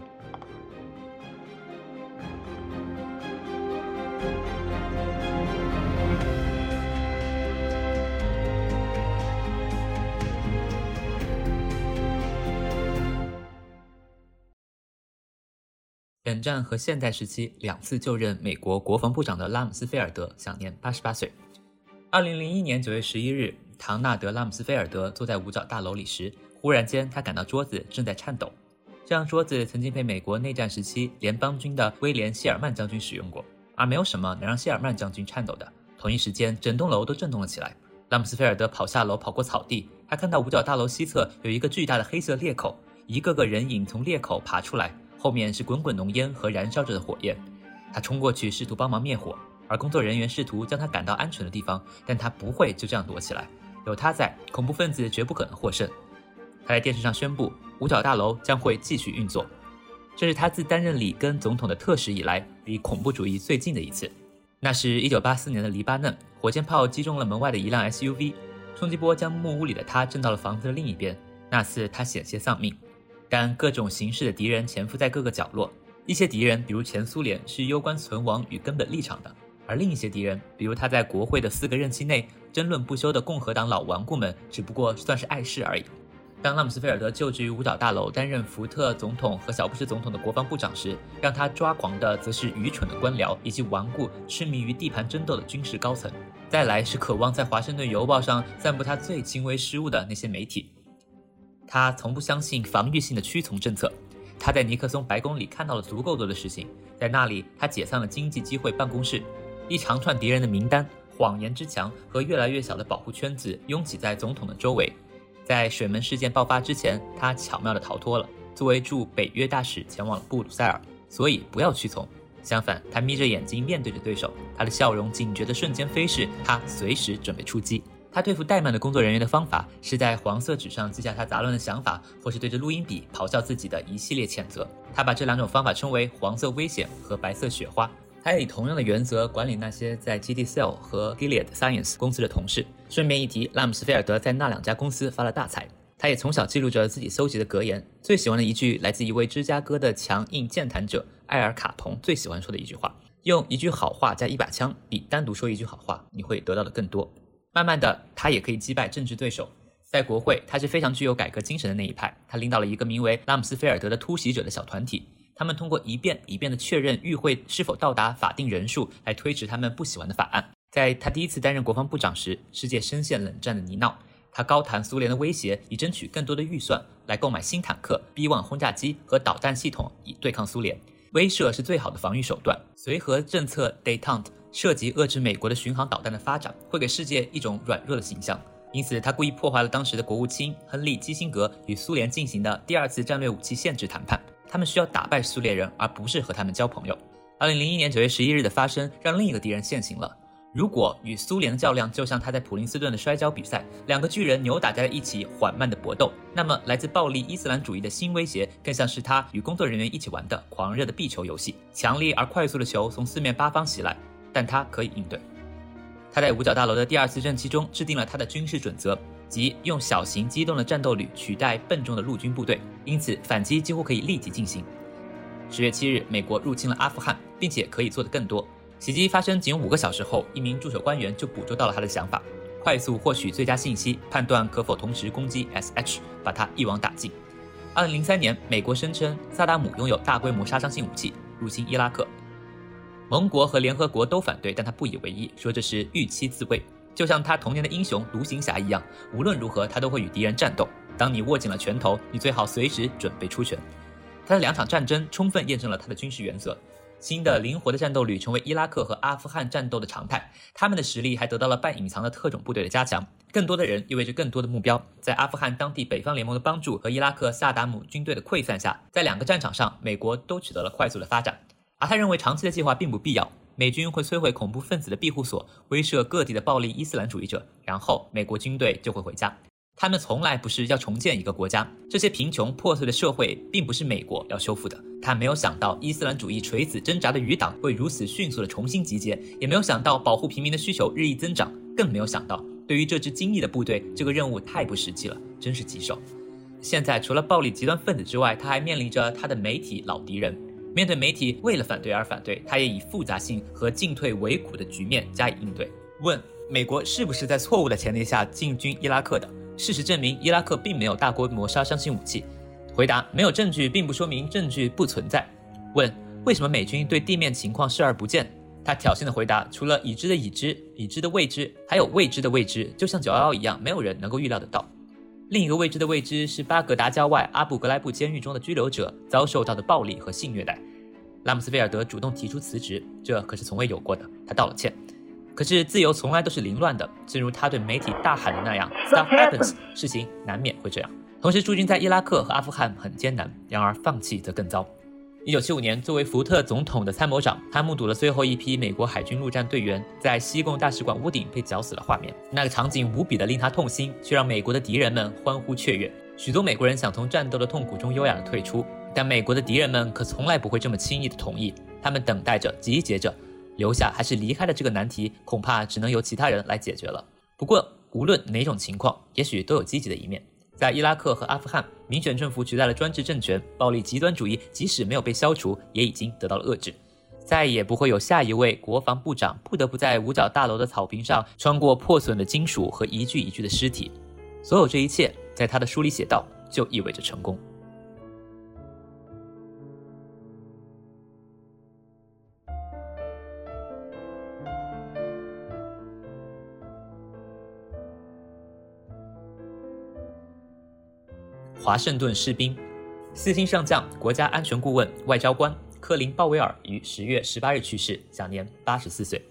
冷战和现代时期两次就任美国国防部长的拉姆斯菲尔德享年八十八岁。二零零一年九月十一日，唐纳德·拉姆斯菲尔德坐在五角大楼里时，忽然间他感到桌子正在颤抖。这张桌子曾经被美国内战时期联邦军的威廉·谢尔曼将军使用过，而没有什么能让谢尔曼将军颤抖的。同一时间，整栋楼都震动了起来。拉姆斯菲尔德跑下楼，跑过草地，他看到五角大楼西侧有一个巨大的黑色裂口，一个个人影从裂口爬出来，后面是滚滚浓烟和燃烧着的火焰。他冲过去试图帮忙灭火。而工作人员试图将他赶到安全的地方，但他不会就这样躲起来。有他在，恐怖分子绝不可能获胜。他在电视上宣布，五角大楼将会继续运作。这是他自担任里根总统的特使以来离恐怖主义最近的一次。那是一九八四年的黎巴嫩，火箭炮击中了门外的一辆 SUV，冲击波将木屋里的他震到了房子的另一边。那次他险些丧命，但各种形式的敌人潜伏在各个角落。一些敌人，比如前苏联，是攸关存亡与根本立场的。而另一些敌人，比如他在国会的四个任期内争论不休的共和党老顽固们，只不过算是碍事而已。当拉姆斯菲尔德就职于五角大楼，担任福特总统和小布什总统的国防部长时，让他抓狂的则是愚蠢的官僚以及顽固、痴迷于地盘争斗的军事高层。再来是渴望在华盛顿邮报上散布他最轻微失误的那些媒体。他从不相信防御性的屈从政策。他在尼克松白宫里看到了足够多的事情，在那里他解散了经济机会办公室。一长串敌人的名单、谎言之墙和越来越小的保护圈子拥挤在总统的周围。在水门事件爆发之前，他巧妙地逃脱了，作为驻北约大使前往布鲁塞尔。所以不要屈从，相反，他眯着眼睛面对着对手，他的笑容警觉的瞬间飞逝，他随时准备出击。他对付怠慢的工作人员的方法是在黄色纸上记下他杂乱的想法，或是对着录音笔咆哮自己的一系列谴责。他把这两种方法称为“黄色危险”和“白色雪花”。他也以同样的原则管理那些在 GD Cell 和 Gilead Science 公司的同事。顺便一提，拉姆斯菲尔德在那两家公司发了大财。他也从小记录着自己搜集的格言，最喜欢的一句来自一位芝加哥的强硬健谈者艾尔卡彭最喜欢说的一句话：“用一句好话加一把枪，比单独说一句好话你会得到的更多。”慢慢的，他也可以击败政治对手。在国会，他是非常具有改革精神的那一派。他领导了一个名为拉姆斯菲尔德的突袭者的小团体。他们通过一遍一遍的确认与会是否到达法定人数，来推迟他们不喜欢的法案。在他第一次担任国防部长时，世界深陷冷战的泥淖。他高谈苏联的威胁，以争取更多的预算来购买新坦克、B 1轰炸机和导弹系统，以对抗苏联。威慑是最好的防御手段。随和政策 detente 涉及遏制美国的巡航导弹的发展，会给世界一种软弱的形象。因此，他故意破坏了当时的国务卿亨利基辛格与苏联进行的第二次战略武器限制谈判。他们需要打败苏联人，而不是和他们交朋友。二零零一年九月十一日的发生，让另一个敌人现形了。如果与苏联的较量就像他在普林斯顿的摔跤比赛，两个巨人扭打在了一起，缓慢的搏斗，那么来自暴力伊斯兰主义的新威胁，更像是他与工作人员一起玩的狂热的壁球游戏。强力而快速的球从四面八方袭来，但他可以应对。他在五角大楼的第二次任期中制定了他的军事准则。即用小型机动的战斗旅取代笨重的陆军部队，因此反击几乎可以立即进行。十月七日，美国入侵了阿富汗，并且可以做得更多。袭击发生仅五个小时后，一名驻守官员就捕捉到了他的想法，快速获取最佳信息，判断可否同时攻击 SH，把他一网打尽。二零零三年，美国声称萨达姆拥有大规模杀伤性武器，入侵伊拉克。盟国和联合国都反对，但他不以为意，说这是预期自卫，就像他童年的英雄独行侠一样，无论如何他都会与敌人战斗。当你握紧了拳头，你最好随时准备出拳。他的两场战争充分验证了他的军事原则。新的灵活的战斗旅成为伊拉克和阿富汗战斗的常态，他们的实力还得到了半隐藏的特种部队的加强。更多的人意味着更多的目标。在阿富汗当地北方联盟的帮助和伊拉克萨达姆军队的溃散下，在两个战场上，美国都取得了快速的发展。而他认为长期的计划并不必要，美军会摧毁恐怖分子的庇护所，威慑各地的暴力伊斯兰主义者，然后美国军队就会回家。他们从来不是要重建一个国家，这些贫穷破碎的社会并不是美国要修复的。他没有想到伊斯兰主义垂死挣扎的余党会如此迅速的重新集结，也没有想到保护平民的需求日益增长，更没有想到对于这支精密的部队，这个任务太不实际了，真是棘手。现在除了暴力极端分子之外，他还面临着他的媒体老敌人。面对媒体为了反对而反对，他也以复杂性和进退维谷的局面加以应对。问美国是不是在错误的前提下进军伊拉克的？事实证明，伊拉克并没有大规模杀伤性武器。回答：没有证据，并不说明证据不存在。问：为什么美军对地面情况视而不见？他挑衅的回答：除了已知的已知、已知的未知，还有未知的未知，就像九幺幺一样，没有人能够预料得到。另一个未知的未知是巴格达郊外阿布格莱布监狱中的拘留者遭受到的暴力和性虐待。拉姆斯菲尔德主动提出辞职，这可是从未有过的。他道了歉。可是自由从来都是凌乱的，正如他对媒体大喊的那样：“Stuff happens，事情难免会这样。”同时，驻军在伊拉克和阿富汗很艰难，然而放弃则更糟。一九七五年，作为福特总统的参谋长，他目睹了最后一批美国海军陆战队员在西贡大使馆屋顶被绞死的画面。那个场景无比的令他痛心，却让美国的敌人们欢呼雀跃。许多美国人想从战斗的痛苦中优雅的退出，但美国的敌人们可从来不会这么轻易的同意。他们等待着，集结着。留下还是离开的这个难题，恐怕只能由其他人来解决了。不过，无论哪种情况，也许都有积极的一面。在伊拉克和阿富汗，民选政府取代了专制政权，暴力极端主义即使没有被消除，也已经得到了遏制。再也不会有下一位国防部长不得不在五角大楼的草坪上穿过破损的金属和一具一具的尸体。所有这一切，在他的书里写道，就意味着成功。华盛顿士兵，四星上将、国家安全顾问、外交官科林·鲍威尔于十月十八日去世，享年八十四岁。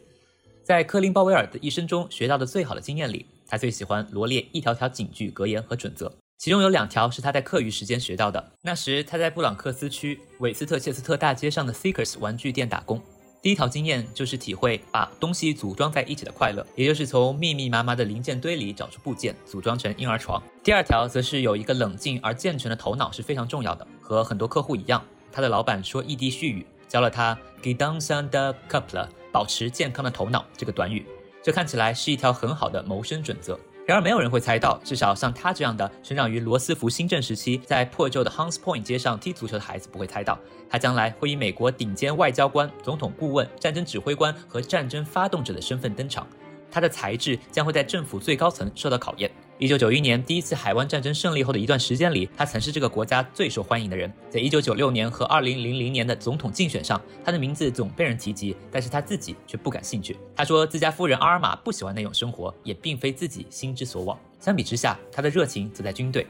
在科林·鲍威尔的一生中学到的最好的经验里，他最喜欢罗列一条条警句、格言和准则，其中有两条是他在课余时间学到的。那时他在布朗克斯区韦斯特切斯特大街上的 Seekers 玩具店打工。第一条经验就是体会把东西组装在一起的快乐，也就是从密密麻麻的零件堆里找出部件，组装成婴儿床。第二条则是有一个冷静而健全的头脑是非常重要的。和很多客户一样，他的老板说一滴絮语，教了他 “get down some the couple”，保持健康的头脑这个短语。这看起来是一条很好的谋生准则。然而，没有人会猜到，至少像他这样的成长于罗斯福新政时期，在破旧的 Huns Point 街上踢足球的孩子不会猜到，他将来会以美国顶尖外交官、总统顾问、战争指挥官和战争发动者的身份登场。他的才智将会在政府最高层受到考验。一九九一年第一次海湾战争胜利后的一段时间里，他曾是这个国家最受欢迎的人。在一九九六年和二零零零年的总统竞选上，他的名字总被人提及，但是他自己却不感兴趣。他说自家夫人阿尔玛不喜欢那种生活，也并非自己心之所往。相比之下，他的热情则在军队。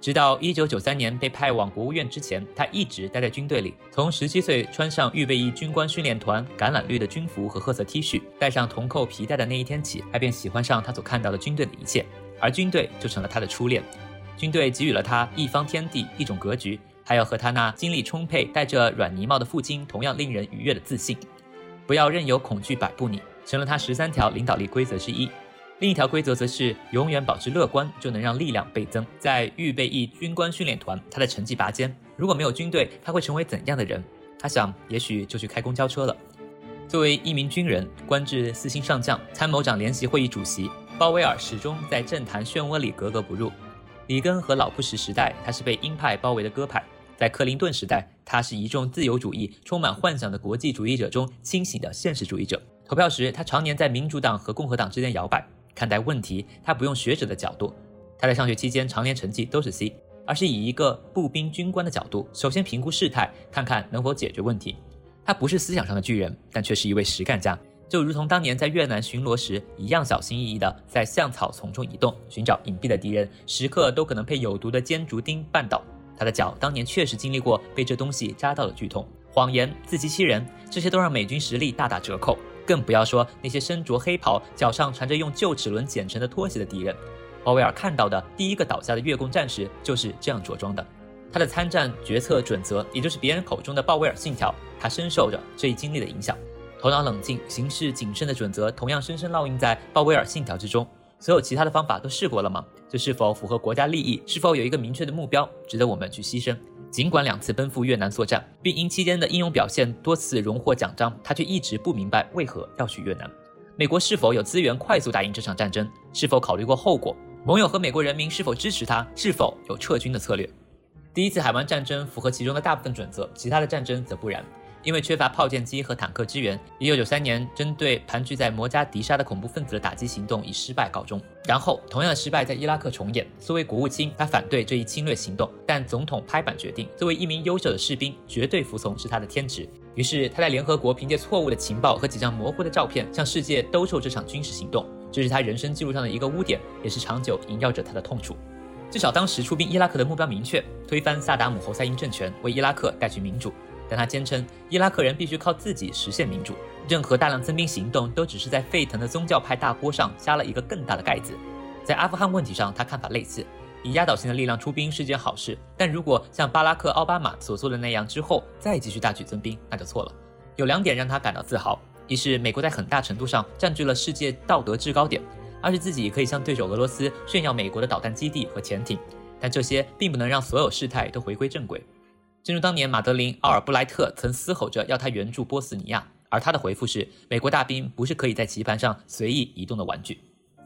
直到一九九三年被派往国务院之前，他一直待在军队里。从十七岁穿上预备役军官训练团橄榄绿的军服和褐色 T 恤，戴上铜扣皮带的那一天起，他便喜欢上他所看到的军队的一切。而军队就成了他的初恋，军队给予了他一方天地、一种格局，还有和他那精力充沛、戴着软呢帽的父亲同样令人愉悦的自信。不要任由恐惧摆布你，成了他十三条领导力规则之一。另一条规则则是永远保持乐观，就能让力量倍增。在预备役军官训练团，他的成绩拔尖。如果没有军队，他会成为怎样的人？他想，也许就去开公交车了。作为一名军人，官至四星上将、参谋长联席会议主席。鲍威尔始终在政坛漩涡里格格不入。里根和老布什时代，他是被鹰派包围的鸽派；在克林顿时代，他是一众自由主义、充满幻想的国际主义者中清醒的现实主义者。投票时，他常年在民主党和共和党之间摇摆。看待问题，他不用学者的角度。他在上学期间常年成绩都是 C。而是以一个步兵军官的角度，首先评估事态，看看能否解决问题。他不是思想上的巨人，但却是一位实干家，就如同当年在越南巡逻时一样，小心翼翼地在橡草丛中移动，寻找隐蔽的敌人，时刻都可能被有毒的尖竹钉绊倒。他的脚当年确实经历过被这东西扎到的剧痛。谎言、自欺欺人，这些都让美军实力大打折扣。更不要说那些身着黑袍、脚上缠着用旧齿轮剪成的拖鞋的敌人。鲍威尔看到的第一个倒下的越共战士就是这样着装的。他的参战决策准则，也就是别人口中的鲍威尔信条，他深受着这一经历的影响。头脑冷静、行事谨慎的准则，同样深深烙印在鲍威尔信条之中。所有其他的方法都试过了吗？这是否符合国家利益？是否有一个明确的目标，值得我们去牺牲？尽管两次奔赴越南作战，并因期间的英勇表现多次荣获奖章，他却一直不明白为何要去越南。美国是否有资源快速打赢这场战争？是否考虑过后果？盟友和美国人民是否支持他？是否有撤军的策略？第一次海湾战争符合其中的大部分准则，其他的战争则不然。因为缺乏炮舰机和坦克支援，1993年针对盘踞在摩加迪沙的恐怖分子的打击行动以失败告终。然后，同样的失败在伊拉克重演。作为国务卿，他反对这一侵略行动，但总统拍板决定，作为一名优秀的士兵，绝对服从是他的天职。于是，他在联合国凭借错误的情报和几张模糊的照片，向世界兜售这场军事行动。这是他人生记录上的一个污点，也是长久萦绕着他的痛处。至少当时出兵伊拉克的目标明确，推翻萨达姆侯赛因政权，为伊拉克带去民主。但他坚称，伊拉克人必须靠自己实现民主，任何大量增兵行动都只是在沸腾的宗教派大锅上加了一个更大的盖子。在阿富汗问题上，他看法类似，以压倒性的力量出兵是件好事，但如果像巴拉克·奥巴马所做的那样，之后再继续大举增兵，那就错了。有两点让他感到自豪：一是美国在很大程度上占据了世界道德制高点；二是自己可以向对手俄罗斯炫耀美国的导弹基地和潜艇。但这些并不能让所有事态都回归正轨。正如当年马德琳·奥尔布莱特曾嘶吼着要他援助波斯尼亚，而他的回复是：美国大兵不是可以在棋盘上随意移动的玩具。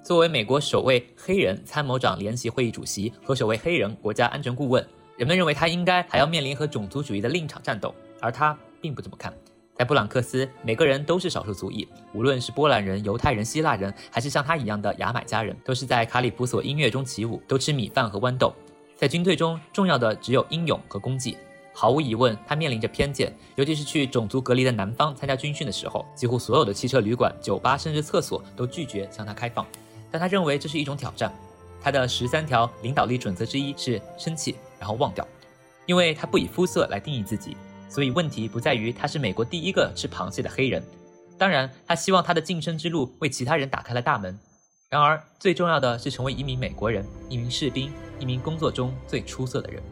作为美国首位黑人参谋长联席会议主席和首位黑人国家安全顾问，人们认为他应该还要面临和种族主义的另一场战斗，而他并不这么看。在布朗克斯，每个人都是少数族裔，无论是波兰人、犹太人、希腊人，还是像他一样的牙买加人，都是在卡里普索音乐中起舞，都吃米饭和豌豆。在军队中，重要的只有英勇和功绩。毫无疑问，他面临着偏见，尤其是去种族隔离的南方参加军训的时候，几乎所有的汽车旅馆、酒吧，甚至厕所都拒绝向他开放。但他认为这是一种挑战。他的十三条领导力准则之一是生气，然后忘掉，因为他不以肤色来定义自己，所以问题不在于他是美国第一个吃螃蟹的黑人。当然，他希望他的晋升之路为其他人打开了大门。然而，最重要的是成为一名美国人，一名士兵，一名工作中最出色的人。